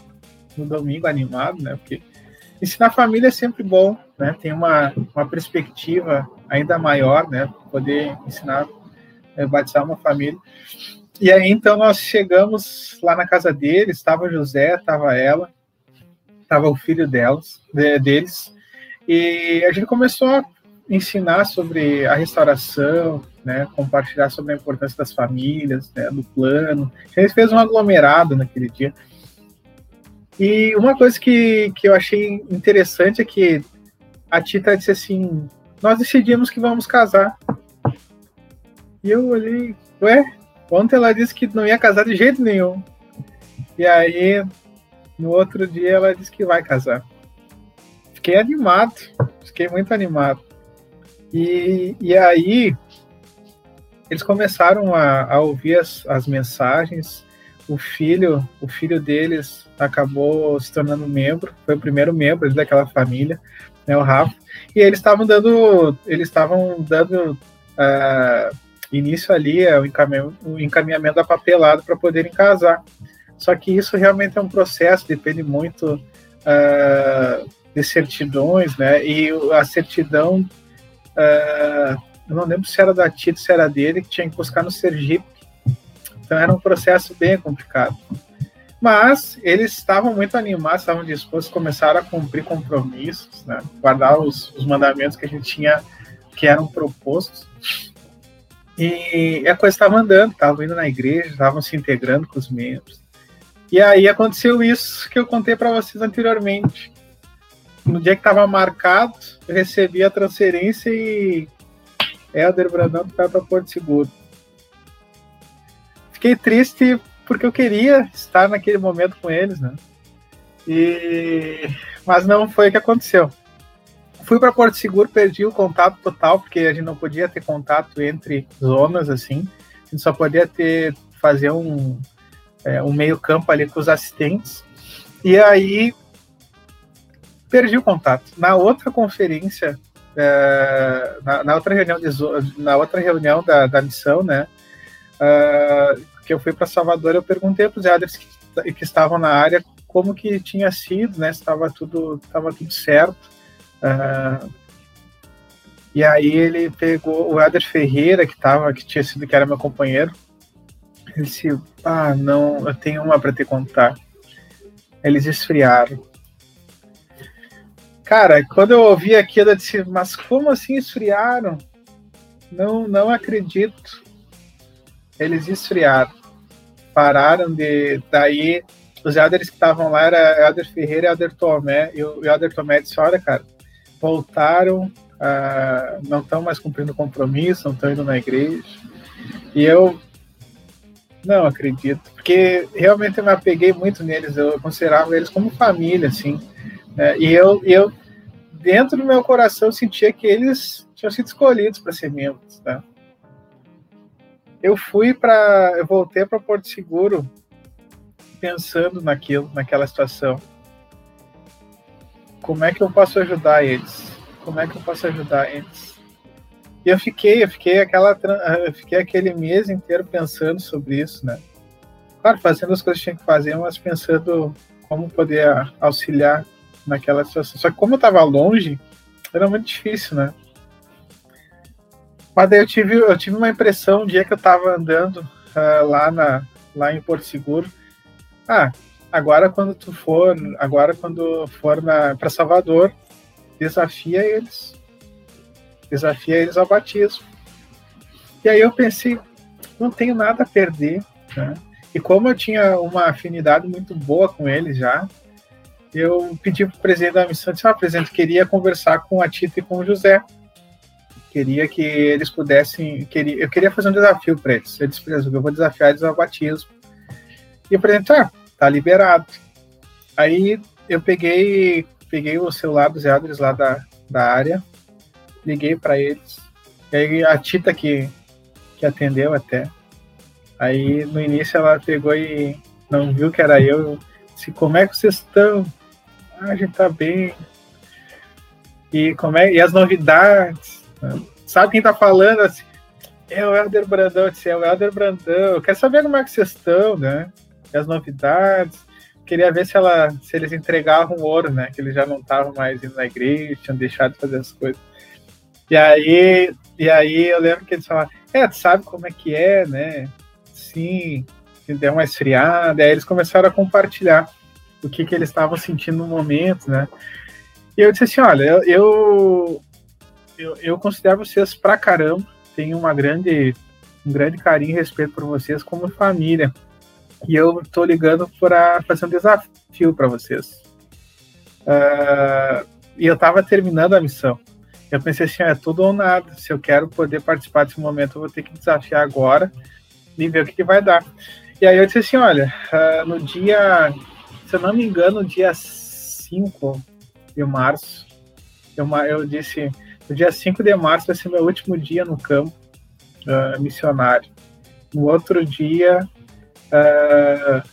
no domingo animado, né? Porque ensinar família é sempre bom, né? Tem uma, uma perspectiva ainda maior, né? Poder ensinar, é, batizar uma família. E aí então nós chegamos lá na casa dele, estava José, estava ela, Tava o filho delas, de, deles, e a gente começou a ensinar sobre a restauração, né, compartilhar sobre a importância das famílias, né, do plano. Gente fez um aglomerado naquele dia. E uma coisa que, que eu achei interessante é que a Tita disse assim: Nós decidimos que vamos casar. E eu olhei, ué, ontem ela disse que não ia casar de jeito nenhum. E aí, no outro dia, ela disse que vai casar. Fiquei animado, fiquei muito animado. E, e aí, eles começaram a, a ouvir as, as mensagens. O filho, o filho deles acabou se tornando membro, foi o primeiro membro daquela família, né, o Rafa. E eles estavam dando, eles estavam dando uh, início ali ao encaminhamento, o encaminhamento da papelada para poderem casar. Só que isso realmente é um processo, depende muito uh, de certidões, né? E a certidão uh, eu não lembro se era da Tito, se era dele, que tinha que buscar no Sergipe. Então era um processo bem complicado. Mas eles estavam muito animados, estavam dispostos, começaram a cumprir compromissos, né? guardar os, os mandamentos que a gente tinha, que eram propostos. E a coisa estava andando, estavam indo na igreja, estavam se integrando com os membros. E aí aconteceu isso que eu contei para vocês anteriormente. No dia que estava marcado, eu recebi a transferência e Helder Brandão vai para Porto Seguro. Fiquei triste porque eu queria estar naquele momento com eles, né? E... Mas não foi o que aconteceu. Fui para Porto Seguro, perdi o contato total, porque a gente não podia ter contato entre zonas, assim. A gente só podia ter, fazer um, é, um meio campo ali com os assistentes. E aí, perdi o contato. Na outra conferência é, na, na, outra reunião de, na outra reunião da, da missão, né, uh, que eu fui para Salvador, eu perguntei para os elders que, que, estavam na área como que tinha sido, né, estava tudo, estava tudo certo. Uh, e aí ele pegou o Éder Ferreira, que tava, que tinha sido, que era meu companheiro, ele disse, ah, não, eu tenho uma para te contar. Eles esfriaram. Cara, quando eu ouvi aquilo, eu disse, mas como assim esfriaram? Não, não acredito. Eles esfriaram. Pararam de. Daí, os elders que estavam lá era Elder Ferreira e Elder Tomé. E o Elder Tomé disse: Olha, cara, voltaram, uh, não estão mais cumprindo compromisso, não estão indo na igreja. E eu não acredito, porque realmente eu me apeguei muito neles, eu considerava eles como família, assim. Né? E eu, eu dentro do meu coração sentia que eles tinham sido escolhidos para ser membros, tá? Eu fui para, eu voltei para Porto Seguro pensando naquilo, naquela situação. Como é que eu posso ajudar eles? Como é que eu posso ajudar eles? E eu fiquei, eu fiquei aquela, eu fiquei aquele mês inteiro pensando sobre isso, né? Claro, fazendo as coisas que tinha que fazer, mas pensando como poder auxiliar naquela situação. Só que como eu tava longe, era muito difícil, né? Mas daí eu tive, eu tive uma impressão um dia que eu tava andando uh, lá, na, lá em Porto Seguro. Ah, agora quando tu for, agora quando for para Salvador, desafia eles. Desafia eles ao batismo. E aí eu pensei, não tenho nada a perder, né? E como eu tinha uma afinidade muito boa com eles já, eu pedi para o presidente da missão, disse, ah, presidente, queria conversar com a Tita e com o José. Queria que eles pudessem, queria, eu queria fazer um desafio para eles. Eu disse, eu vou desafiar eles ao batismo. E o presidente, ah, tá liberado. Aí eu peguei, peguei o celular dos Elders lá da, da área, liguei para eles. E aí a Tita que, que atendeu até. Aí no início ela pegou e não viu que era eu. Disse, como é que vocês estão? Gente tá bem. E, como é, e as novidades. Né? Sabe quem tá falando assim? É o Helder Brandão, disse, é o Helder Brandão. Eu quero saber como é que vocês estão, né? E as novidades. Queria ver se, ela, se eles entregavam ouro, né? Que eles já não estavam mais indo na igreja, tinham deixado de fazer as coisas. E aí, e aí eu lembro que eles falaram, é, tu sabe como é que é, né? Sim, deu uma esfriada. Aí eles começaram a compartilhar o que, que eles estavam sentindo no momento, né? E eu disse assim, olha, eu, eu, eu, eu considero vocês pra caramba, tenho uma grande, um grande carinho e respeito por vocês como família. E eu tô ligando para fazer um desafio para vocês. Uh, e eu tava terminando a missão. Eu pensei assim, é tudo ou nada. Se eu quero poder participar desse momento, eu vou ter que desafiar agora e ver o que, que vai dar. E aí eu disse assim, olha, uh, no dia, se eu não me engano, dia 5 de março, eu, eu disse, no dia 5 de março vai ser meu último dia no campo uh, missionário. No outro dia, uh,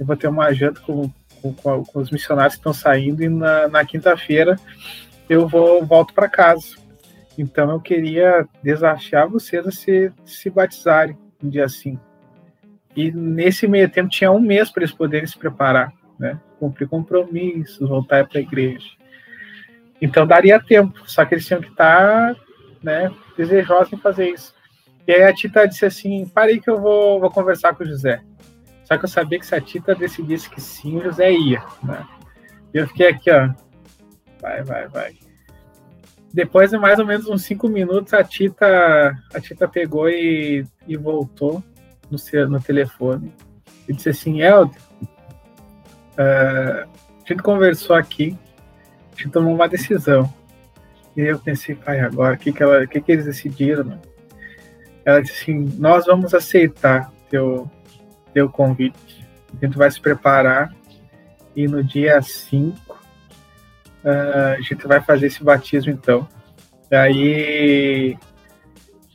eu vou ter uma janta com, com, com, os missionários que estão saindo e na, na quinta-feira eu vou volto para casa. Então eu queria desafiar vocês a se, se batizarem no dia 5. E nesse meio tempo tinha um mês para eles poderem se preparar, né? Cumprir compromissos, voltar para a igreja. Então daria tempo, só que eles tinham que estar tá, né, desejosos em fazer isso. E aí a Tita disse assim: parei que eu vou, vou conversar com o José. Só que eu sabia que se a Tita decidisse que sim, o José ia. Né? E eu fiquei aqui, ó. Vai, vai, vai. Depois de mais ou menos uns cinco minutos, a Tita, a Tita pegou e, e voltou no, no telefone e disse assim: Helder, uh, a gente conversou aqui, a gente tomou uma decisão. E eu pensei, pai, agora, o que, que, ela, que, que eles decidiram? Ela disse assim: Nós vamos aceitar teu, teu convite. A gente vai se preparar e no dia 5 uh, ah, a gente vai fazer esse batismo então. Aí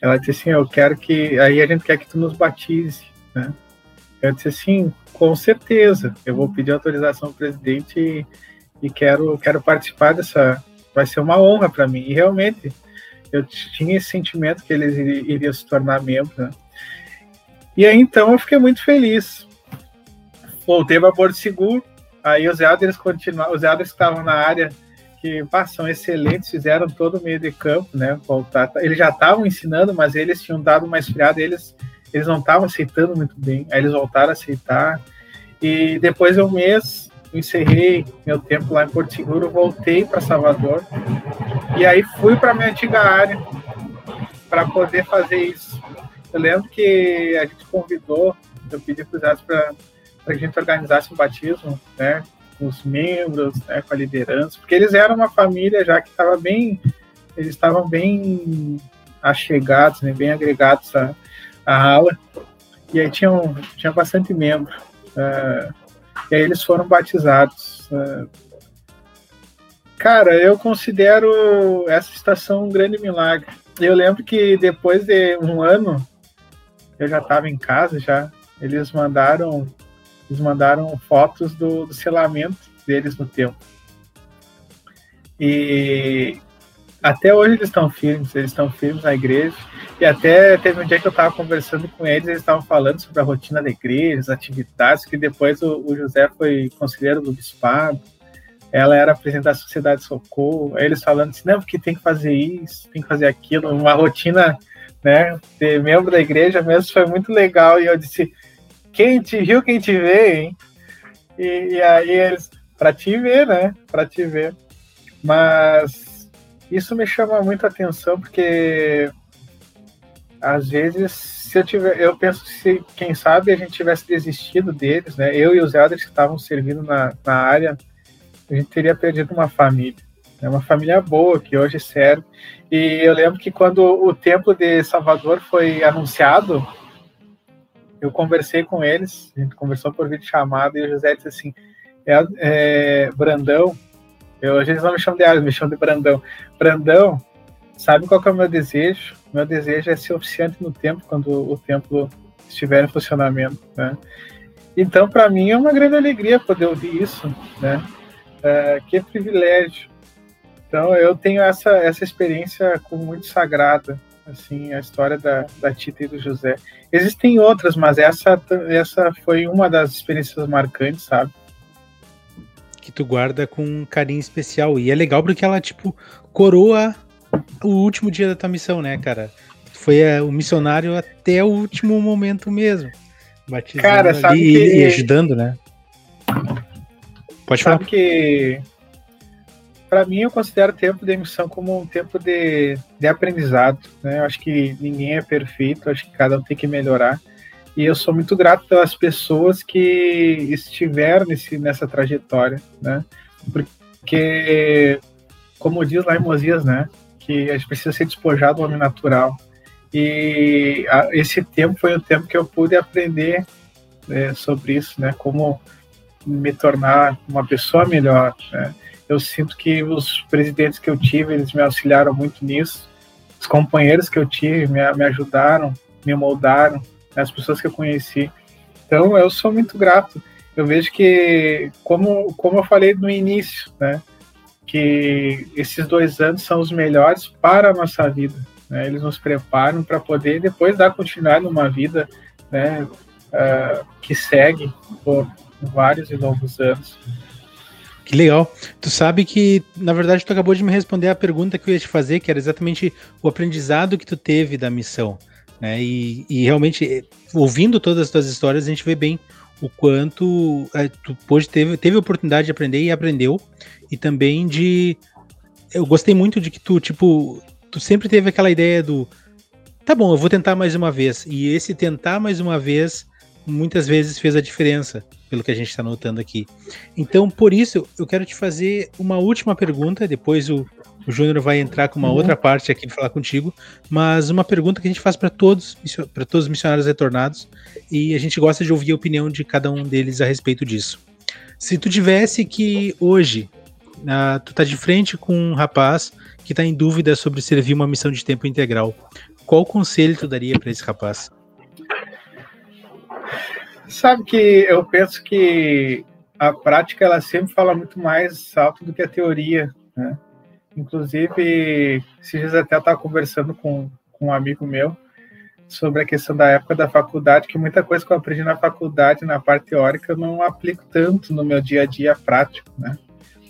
ela disse assim, eu quero que. Aí a gente quer que tu nos batize, né? Eu disse assim, com certeza, eu vou pedir autorização ao presidente e, e quero, quero participar dessa. Vai ser uma honra para mim. E realmente, eu tinha esse sentimento que eles iriam se tornar membros, né? E aí então eu fiquei muito feliz. Voltei para Porto Seguro, aí os Elders continuaram, os Elders que estavam na área que pá, são excelentes, fizeram todo o meio de campo, né? Voltar. Eles já estavam ensinando, mas eles tinham dado uma esfriada, eles, eles não estavam aceitando muito bem. Aí eles voltaram a aceitar. E depois de um mês, encerrei meu tempo lá em Porto Seguro, voltei para Salvador. E aí fui para minha antiga área para poder fazer isso. Eu lembro que a gente convidou, eu pedi para para a gente organizasse um batismo, né? com os membros, né, com a liderança, porque eles eram uma família já que estava bem, eles estavam bem achegados, né, bem agregados à, à ala, e aí tinham, tinha bastante membro. Uh, e aí eles foram batizados. Uh, cara, eu considero essa estação um grande milagre. Eu lembro que depois de um ano, eu já estava em casa já, eles mandaram eles mandaram fotos do, do selamento deles no templo. E até hoje eles estão firmes, eles estão firmes na igreja. E até teve um dia que eu estava conversando com eles, eles estavam falando sobre a rotina da igreja, as atividades, que depois o, o José foi conselheiro do bispado, ela era presidente da Sociedade de Socorro, eles falando assim, não, porque tem que fazer isso, tem que fazer aquilo, uma rotina, né, de membro da igreja mesmo, foi muito legal, e eu disse, quem te viu, quem te vê, hein? E, e aí eles, para te ver, né? Para te ver. Mas isso me chama muito atenção porque às vezes se eu tiver, eu penso se quem sabe a gente tivesse desistido deles, né? Eu e os elders que estavam servindo na, na área, a gente teria perdido uma família. É uma família boa que hoje serve. E eu lembro que quando o templo de Salvador foi anunciado, eu conversei com eles, a gente conversou por vídeo chamada e o José disse assim: é, é, Brandão, eu, a gente não me chama de Alex, me chama de Brandão. Brandão, sabe qual é o meu desejo? Meu desejo é ser oficiante no templo, quando o templo estiver em funcionamento. Né? Então, para mim, é uma grande alegria poder ouvir isso. Né? É, que privilégio. Então, eu tenho essa, essa experiência como muito sagrada assim, a história da, da Tita e do José. Existem outras, mas essa, essa foi uma das experiências marcantes, sabe? Que tu guarda com um carinho especial. E é legal porque ela, tipo, coroa o último dia da tua missão, né, cara? Foi é, o missionário até o último momento mesmo. Batizando cara, sabe ali que... e ajudando, né? Pode falar. Sabe que para mim eu considero o tempo de emissão como um tempo de, de aprendizado. Né? Eu acho que ninguém é perfeito, acho que cada um tem que melhorar. E eu sou muito grato pelas pessoas que estiveram nesse, nessa trajetória, né? Porque, como diz lá em Mosias, né? Que a gente precisa ser despojado do homem natural. E a, esse tempo foi o tempo que eu pude aprender né, sobre isso, né? Como me tornar uma pessoa melhor, né? Eu sinto que os presidentes que eu tive, eles me auxiliaram muito nisso. Os companheiros que eu tive me, me ajudaram, me moldaram, as pessoas que eu conheci. Então, eu sou muito grato. Eu vejo que, como, como eu falei no início, né, que esses dois anos são os melhores para a nossa vida. Né? Eles nos preparam para poder depois dar continuidade numa vida né, uh, que segue por vários e longos anos. Que legal. Tu sabe que, na verdade, tu acabou de me responder a pergunta que eu ia te fazer, que era exatamente o aprendizado que tu teve da missão. Né? E, e realmente, ouvindo todas as tuas histórias, a gente vê bem o quanto é, tu pôde, teve, teve a oportunidade de aprender e aprendeu. E também de. Eu gostei muito de que tu, tipo, tu sempre teve aquela ideia do. Tá bom, eu vou tentar mais uma vez. E esse tentar mais uma vez muitas vezes fez a diferença, pelo que a gente está notando aqui. Então, por isso, eu quero te fazer uma última pergunta, depois o, o Júnior vai entrar com uma uhum. outra parte aqui de falar contigo, mas uma pergunta que a gente faz para todos, para todos os missionários retornados, e a gente gosta de ouvir a opinião de cada um deles a respeito disso. Se tu tivesse que hoje, tu tá de frente com um rapaz que está em dúvida sobre servir uma missão de tempo integral, qual conselho tu daria para esse rapaz? Sabe que eu penso que a prática ela sempre fala muito mais alto do que a teoria, né? Inclusive, esses dias até estava conversando com, com um amigo meu sobre a questão da época da faculdade, que muita coisa que eu aprendi na faculdade, na parte teórica, eu não aplico tanto no meu dia a dia prático, né?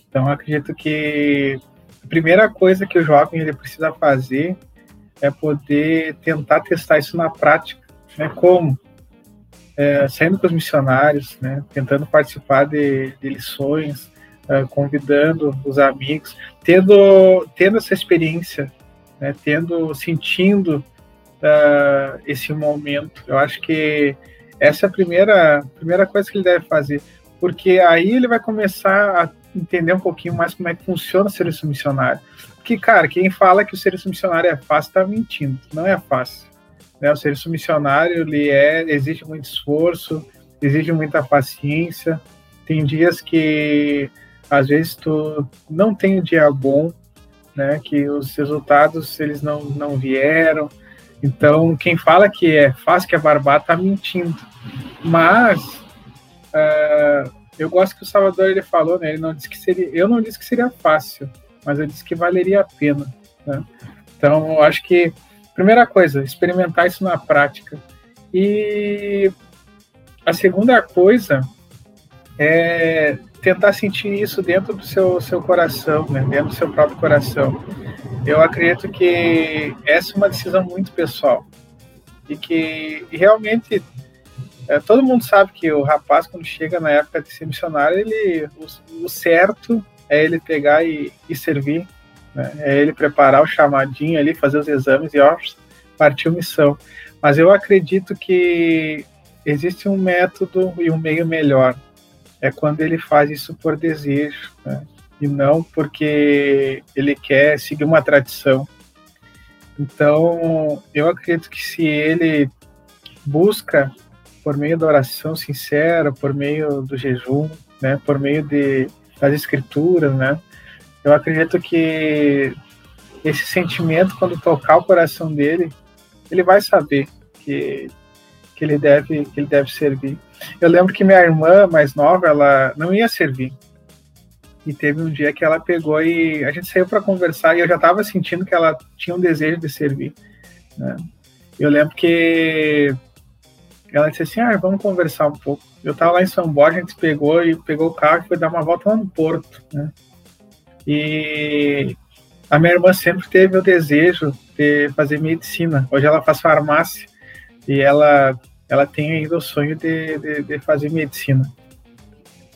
Então, acredito que a primeira coisa que o jovem ele precisa fazer é poder tentar testar isso na prática, né? Como? É, saindo com os missionários, né? Tentando participar de, de lições, uh, convidando os amigos, tendo, tendo essa experiência, né, tendo, sentindo uh, esse momento. Eu acho que essa é a primeira, primeira coisa que ele deve fazer, porque aí ele vai começar a entender um pouquinho mais como é que funciona o serviço missionário. Porque, cara, quem fala que o serviço missionário é fácil está mentindo, não é fácil. Né? O serviço missionário ele é, exige muito esforço, exige muita paciência. Tem dias que às vezes tu não tem um dia bom, né? Que os resultados eles não, não vieram. Então, quem fala que é fácil que é barbar tá mentindo. Mas uh, eu gosto que o Salvador ele falou, né? Ele não disse que seria, eu não disse que seria fácil, mas eu disse que valeria a pena. Né? Então, eu acho que primeira coisa, experimentar isso na prática. E a segunda coisa é tentar sentir isso dentro do seu, seu coração, né? dentro do seu próprio coração. Eu acredito que essa é uma decisão muito pessoal e que realmente é, todo mundo sabe que o rapaz quando chega na época de ser missionário, ele o, o certo é ele pegar e, e servir, né? é ele preparar o chamadinho ali, fazer os exames e ó, partiu missão. Mas eu acredito que existe um método e um meio melhor é quando ele faz isso por desejo, né? e não porque ele quer seguir uma tradição. Então, eu acredito que se ele busca por meio da oração sincera, por meio do jejum, né, por meio de, das escrituras, né, eu acredito que esse sentimento, quando tocar o coração dele, ele vai saber que, que ele deve que ele deve servir. Eu lembro que minha irmã mais nova, ela não ia servir. E teve um dia que ela pegou e a gente saiu para conversar e eu já estava sentindo que ela tinha um desejo de servir. Né? Eu lembro que ela disse assim: ah, vamos conversar um pouco. Eu estava lá em São Borja, a gente pegou e pegou o carro e foi dar uma volta lá no Porto. Né? E a minha irmã sempre teve o desejo de fazer medicina. Hoje ela faz farmácia e ela ela tem ainda o sonho de, de, de fazer medicina.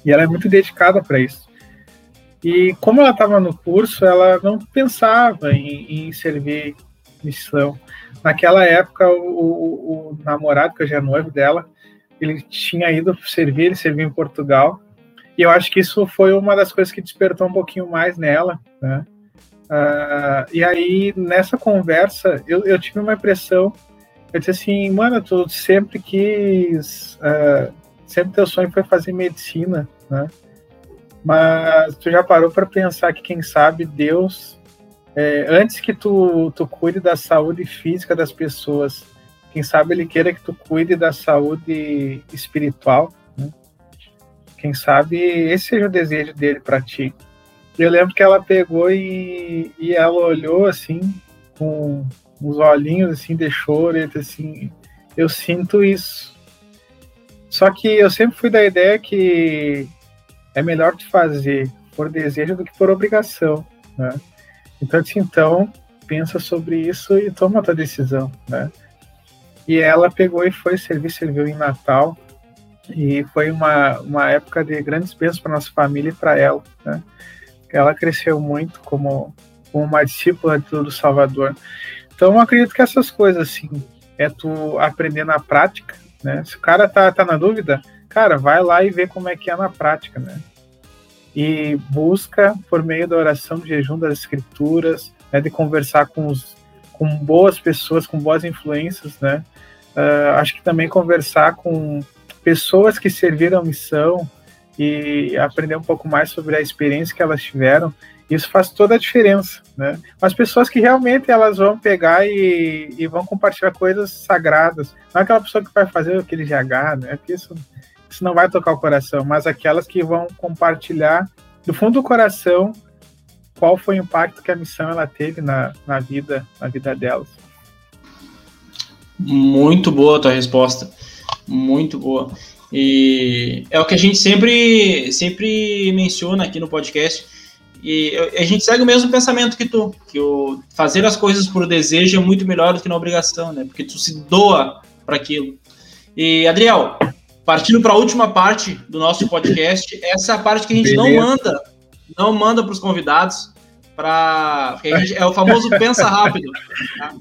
E ela é muito dedicada para isso. E como ela estava no curso, ela não pensava em, em servir missão. Naquela época, o, o, o, namorado, que hoje é noivo dela, ele tinha ido servir, ele serviu em Portugal. E eu acho que isso foi uma das coisas que despertou um pouquinho mais nela, né? Uh, e aí, nessa conversa, eu, eu, tive uma impressão, eu disse assim, mano, tu sempre quis, uh, sempre teu sonho foi fazer medicina, né? Mas tu já parou para pensar que, quem sabe, Deus, é, antes que tu, tu cuide da saúde física das pessoas, quem sabe Ele queira que tu cuide da saúde espiritual, né? Quem sabe esse seja o desejo dele para ti. Eu lembro que ela pegou e, e ela olhou assim, com os olhinhos assim de disse assim: Eu sinto isso. Só que eu sempre fui da ideia que é melhor te fazer por desejo do que por obrigação, né? Então, assim, então pensa sobre isso e toma a tua decisão, né? E ela pegou e foi servir, serviu em Natal e foi uma, uma época de grandes bênçãos para nossa família e para ela, né? Ela cresceu muito como, como uma discípula do Salvador. Então, eu acredito que essas coisas, assim, é tu aprender na prática, né? Se o cara tá, tá na dúvida, cara, vai lá e vê como é que é na prática, né? E busca, por meio da oração, do jejum das escrituras, né, de conversar com, os, com boas pessoas, com boas influências, né? Uh, acho que também conversar com pessoas que serviram a missão e aprender um pouco mais sobre a experiência que elas tiveram. Isso faz toda a diferença, né? As pessoas que realmente elas vão pegar e, e vão compartilhar coisas sagradas. Não é aquela pessoa que vai fazer aquele GH, né? Porque isso isso não vai tocar o coração, mas aquelas que vão compartilhar do fundo do coração qual foi o impacto que a missão ela teve na, na vida na vida delas. Muito boa a tua resposta, muito boa. E é o que a gente sempre sempre menciona aqui no podcast. E a gente segue o mesmo pensamento que tu, que o fazer as coisas por desejo é muito melhor do que na obrigação, né? Porque tu se doa para aquilo. E Adriel, Partindo para a última parte do nosso podcast, essa é a parte que a gente Beleza. não manda, não manda para os convidados, para é o famoso [LAUGHS] pensa rápido. Tá?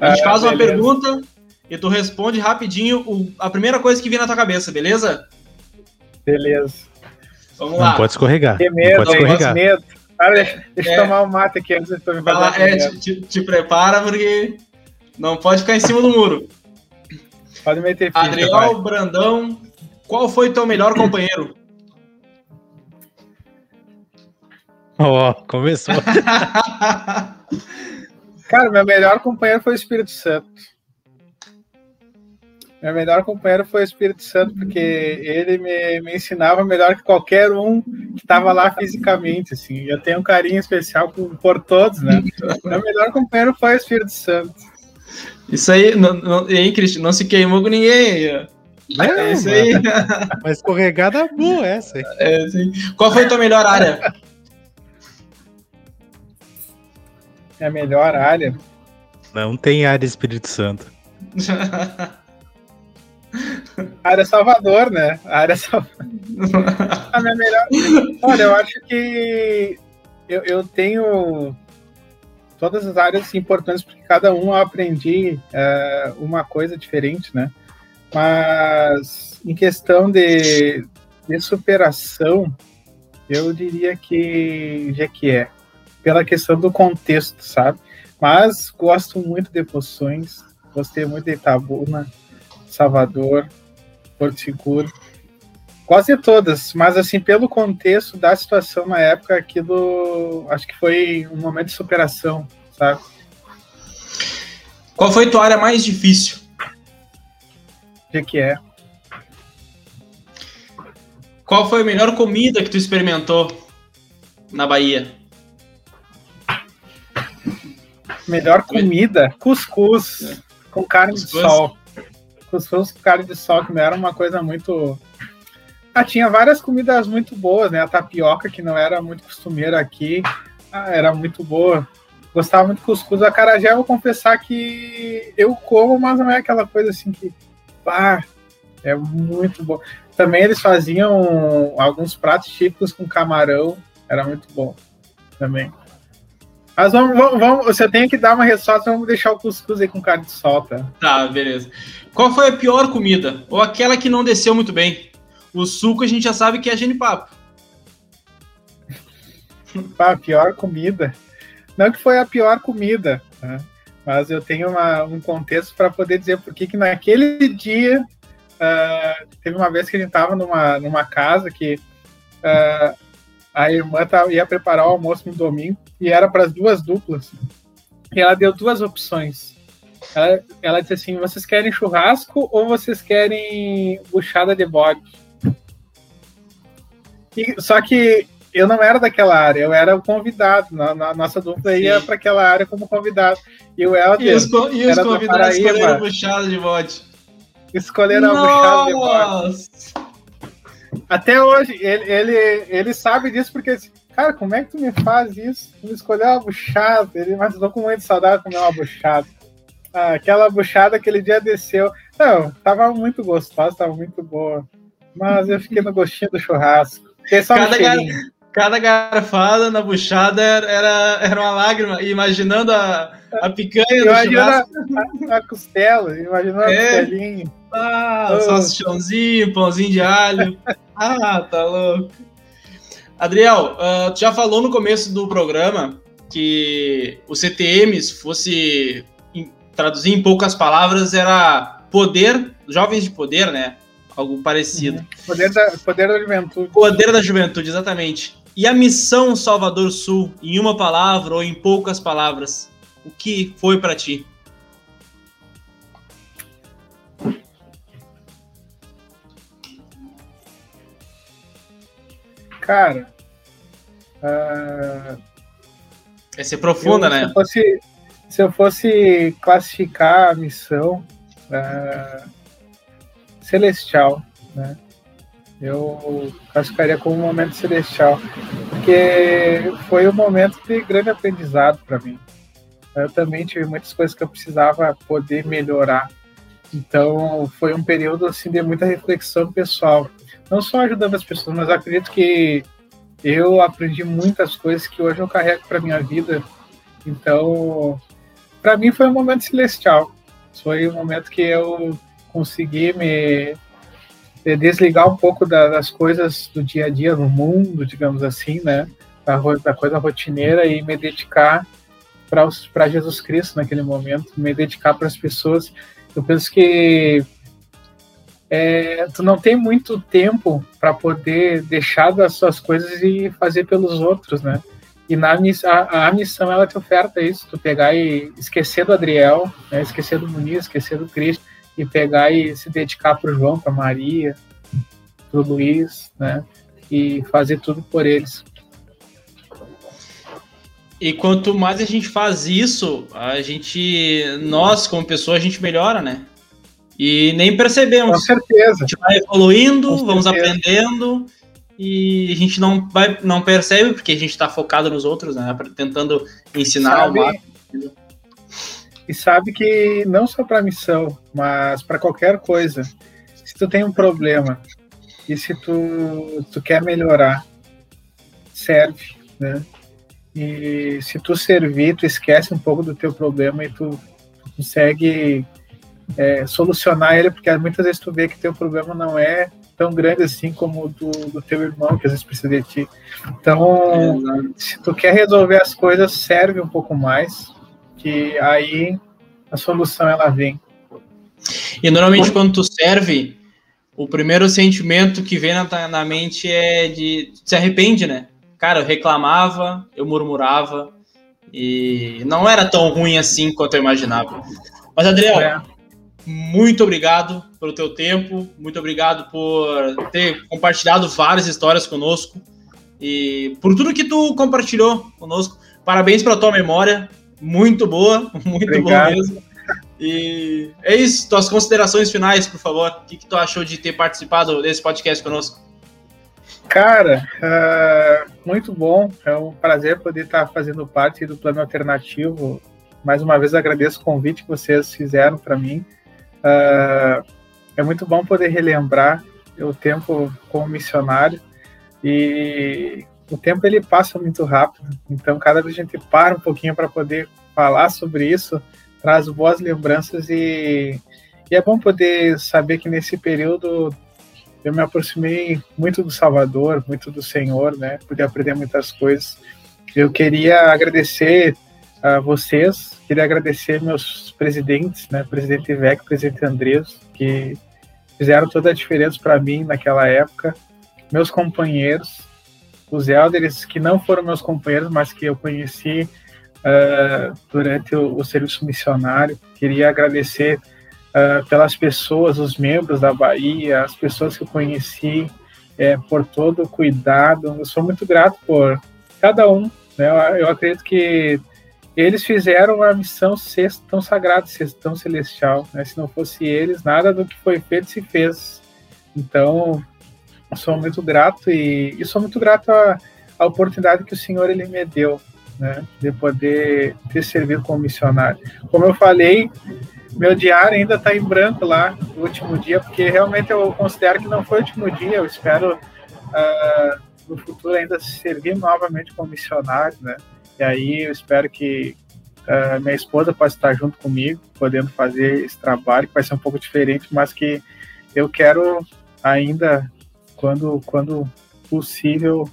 A gente é, faz uma pergunta e tu responde rapidinho o, a primeira coisa que vem na tua cabeça, beleza? Beleza. Vamos lá. Não pode escorregar. Que medo, não pode escorregar. medo. Cara, deixa, deixa é, eu tomar um mate aqui antes de tu me falar. É, te, te, prepara porque não pode ficar em cima do muro. Pode meter ficha, Adriel pai. Brandão, qual foi teu melhor companheiro? Ó, oh, começou. [LAUGHS] Cara, meu melhor companheiro foi o Espírito Santo. Meu melhor companheiro foi o Espírito Santo, porque ele me, me ensinava melhor que qualquer um que estava lá fisicamente, assim. Eu tenho um carinho especial por, por todos, né? Meu melhor companheiro foi o Espírito Santo. Isso aí, não, não, aí, Cristian, não se queimou com ninguém. É, é isso aí. [LAUGHS] Uma escorregada boa essa. É, sim. Qual foi a tua melhor área? É a melhor área? Não tem área Espírito Santo. [LAUGHS] área Salvador, né? A área Salvador. [LAUGHS] a minha melhor. Olha, eu acho que eu, eu tenho todas as áreas importantes, porque cada um aprendi é, uma coisa diferente, né? Mas em questão de, de superação, eu diria que já que é, pela questão do contexto, sabe? Mas gosto muito de Poções, gostei muito de Itabuna, Salvador, Porto Seguro. De todas, mas assim, pelo contexto da situação na época, aquilo acho que foi um momento de superação, sabe? Qual foi a tua área mais difícil? O que é? Qual foi a melhor comida que tu experimentou na Bahia? Melhor comida? Cuscuz com carne Cuscuz? de sol. Com carne de sol, que não era uma coisa muito ah, tinha várias comidas muito boas, né? A tapioca, que não era muito costumeira aqui, ah, era muito boa. Gostava muito de cuscuz. A carajé, eu vou confessar que eu como, mas não é aquela coisa assim que, pá, É muito bom. Também eles faziam alguns pratos típicos com camarão, era muito bom também. Mas vamos, vamos, vamos, você tem que dar uma resposta, vamos deixar o cuscuz aí com carne de solta. Tá, beleza. Qual foi a pior comida? Ou aquela que não desceu muito bem? O suco a gente já sabe que é genipapo. [LAUGHS] a pior comida. Não que foi a pior comida, né? mas eu tenho uma, um contexto para poder dizer por que naquele dia uh, teve uma vez que a gente estava numa, numa casa que uh, a irmã tava, ia preparar o almoço no domingo e era para as duas duplas. E ela deu duas opções. Ela, ela disse assim: vocês querem churrasco ou vocês querem buchada de bode? E, só que eu não era daquela área, eu era o convidado. Na, na nossa dupla ia para aquela área como convidado. E o Helder. E os, co e os convidados escolheram buchada de bode. Escolheram a buchada de bode. Até hoje, ele, ele, ele sabe disso porque, cara, como é que tu me faz isso? Tu me escolheu uma buchada. Ele, mas eu tô com muito saudade de comer uma buchada. Ah, aquela buchada aquele dia desceu. Não, tava muito gostosa, tava muito boa. Mas eu fiquei no gostinho do churrasco. Cada, gar cada garrafada na buchada era, era uma lágrima, imaginando a, a picanha imagina do A, a, costela, imaginando é. a costelinha. Ah, oh. salsichãozinho, pãozinho de alho. [LAUGHS] ah, tá louco. Adriel, uh, tu já falou no começo do programa que o CTM, se fosse traduzir em poucas palavras, era poder, jovens de poder, né? Algo parecido. Poder da, poder da juventude. Poder da juventude, exatamente. E a missão Salvador Sul, em uma palavra ou em poucas palavras, o que foi para ti? Cara, uh... vai ser profunda, eu, né? Se eu, fosse, se eu fosse classificar a missão uh... celestial, né? Eu classificaria como um momento celestial, porque foi um momento de grande aprendizado para mim. Eu também tive muitas coisas que eu precisava poder melhorar. Então, foi um período assim de muita reflexão pessoal. Não só ajudando as pessoas, mas acredito que eu aprendi muitas coisas que hoje eu carrego para minha vida. Então, para mim foi um momento celestial. Foi um momento que eu consegui me desligar um pouco da, das coisas do dia a dia no mundo, digamos assim, né? Da, da coisa rotineira e me dedicar para Jesus Cristo naquele momento, me dedicar para as pessoas. Eu penso que é, tu não tem muito tempo para poder deixar das suas coisas e fazer pelos outros, né? E na a, a missão ela te oferta isso, tu pegar e esquecer do Adriel, né? esquecer do Muniz, esquecer do Cristo e pegar e se dedicar para o João, para Maria, para o Luiz, né? E fazer tudo por eles. E quanto mais a gente faz isso, a gente, nós como pessoa, a gente melhora, né? E nem percebemos. Com certeza. A gente vai evoluindo, vamos aprendendo e a gente não vai, não percebe porque a gente está focado nos outros, né? Tentando ensinar sabe, o E sabe que não só para missão, mas para qualquer coisa, se tu tem um problema e se tu, tu quer melhorar, serve, né? E se tu servir, tu esquece um pouco do teu problema e tu, tu consegue é, solucionar ele, porque muitas vezes tu vê que teu problema não é tão grande assim como o do, do teu irmão, que às vezes precisa de ti. Então, é, se tu quer resolver as coisas, serve um pouco mais, que aí a solução ela vem. E normalmente quando tu serve, o primeiro sentimento que vem na, na mente é de se arrepende, né? Cara, eu reclamava, eu murmurava e não era tão ruim assim quanto eu imaginava. Mas Adriel, é. muito obrigado pelo teu tempo, muito obrigado por ter compartilhado várias histórias conosco e por tudo que tu compartilhou conosco. Parabéns pela tua memória, muito boa, [LAUGHS] muito obrigado. boa mesmo. E é isso, tuas considerações finais, por favor. O que, que tu achou de ter participado desse podcast conosco? Cara, uh, muito bom. É um prazer poder estar fazendo parte do plano alternativo. Mais uma vez agradeço o convite que vocês fizeram para mim. Uh, é muito bom poder relembrar o tempo como missionário e o tempo ele passa muito rápido. Então, cada vez a gente para um pouquinho para poder falar sobre isso, traz boas lembranças e, e é bom poder saber que nesse período eu me aproximei muito do Salvador, muito do Senhor, né? Pude aprender muitas coisas. Eu queria agradecer a vocês, queria agradecer meus presidentes, né? Presidente Ivec, presidente Andrés, que fizeram toda a diferença para mim naquela época. Meus companheiros, os elders que não foram meus companheiros, mas que eu conheci uh, durante o, o, serviço missionário. Queria agradecer uh, pelas pessoas, os membros da Bahia, as pessoas que eu conheci, é, por todo o cuidado. Eu sou muito grato por cada um. Né? Eu, eu acredito que eles fizeram a missão ser tão sagrada, ser tão celestial. Né? Se não fosse eles, nada do que foi feito se fez. Então, sou muito grato e, e sou muito grato à, oportunidade que o Senhor ele me deu, né? De poder ter servido como missionário. Como eu falei, meu diário ainda está em branco lá, no último dia, porque realmente eu considero que não foi o último dia. Eu espero uh, no futuro ainda servir novamente como missionário, né? E aí eu espero que uh, minha esposa possa estar junto comigo, podendo fazer esse trabalho, que vai ser um pouco diferente, mas que eu quero ainda, quando, quando possível,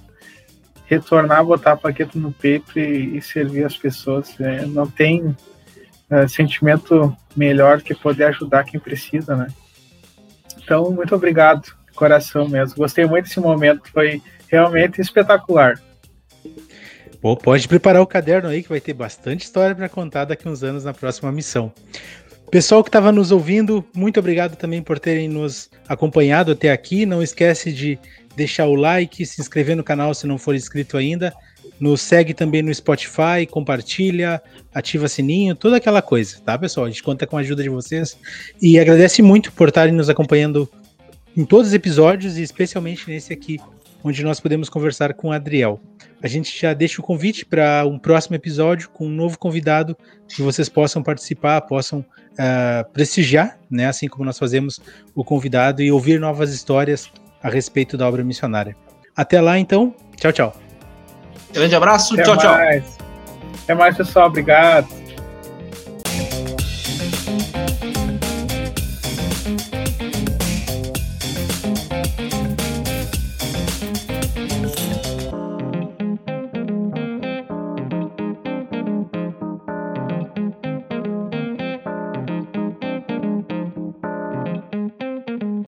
retornar, botar a paqueta no peito e, e servir as pessoas. Né? Não tem uh, sentimento melhor que poder ajudar quem precisa, né? Então, muito obrigado, coração mesmo. Gostei muito desse momento, foi realmente espetacular. Pô, pode preparar o caderno aí que vai ter bastante história para contar daqui uns anos na próxima missão. Pessoal que estava nos ouvindo, muito obrigado também por terem nos acompanhado até aqui. Não esquece de deixar o like, se inscrever no canal se não for inscrito ainda. Nos segue também no Spotify, compartilha, ativa sininho, toda aquela coisa, tá, pessoal? A gente conta com a ajuda de vocês e agradece muito por estarem nos acompanhando em todos os episódios e especialmente nesse aqui, onde nós podemos conversar com Adriel. A gente já deixa o convite para um próximo episódio com um novo convidado que vocês possam participar, possam uh, prestigiar, né, assim como nós fazemos o convidado e ouvir novas histórias a respeito da obra missionária. Até lá, então. Tchau, tchau. Grande abraço. Até tchau, mais. tchau. Até mais, pessoal. Obrigado.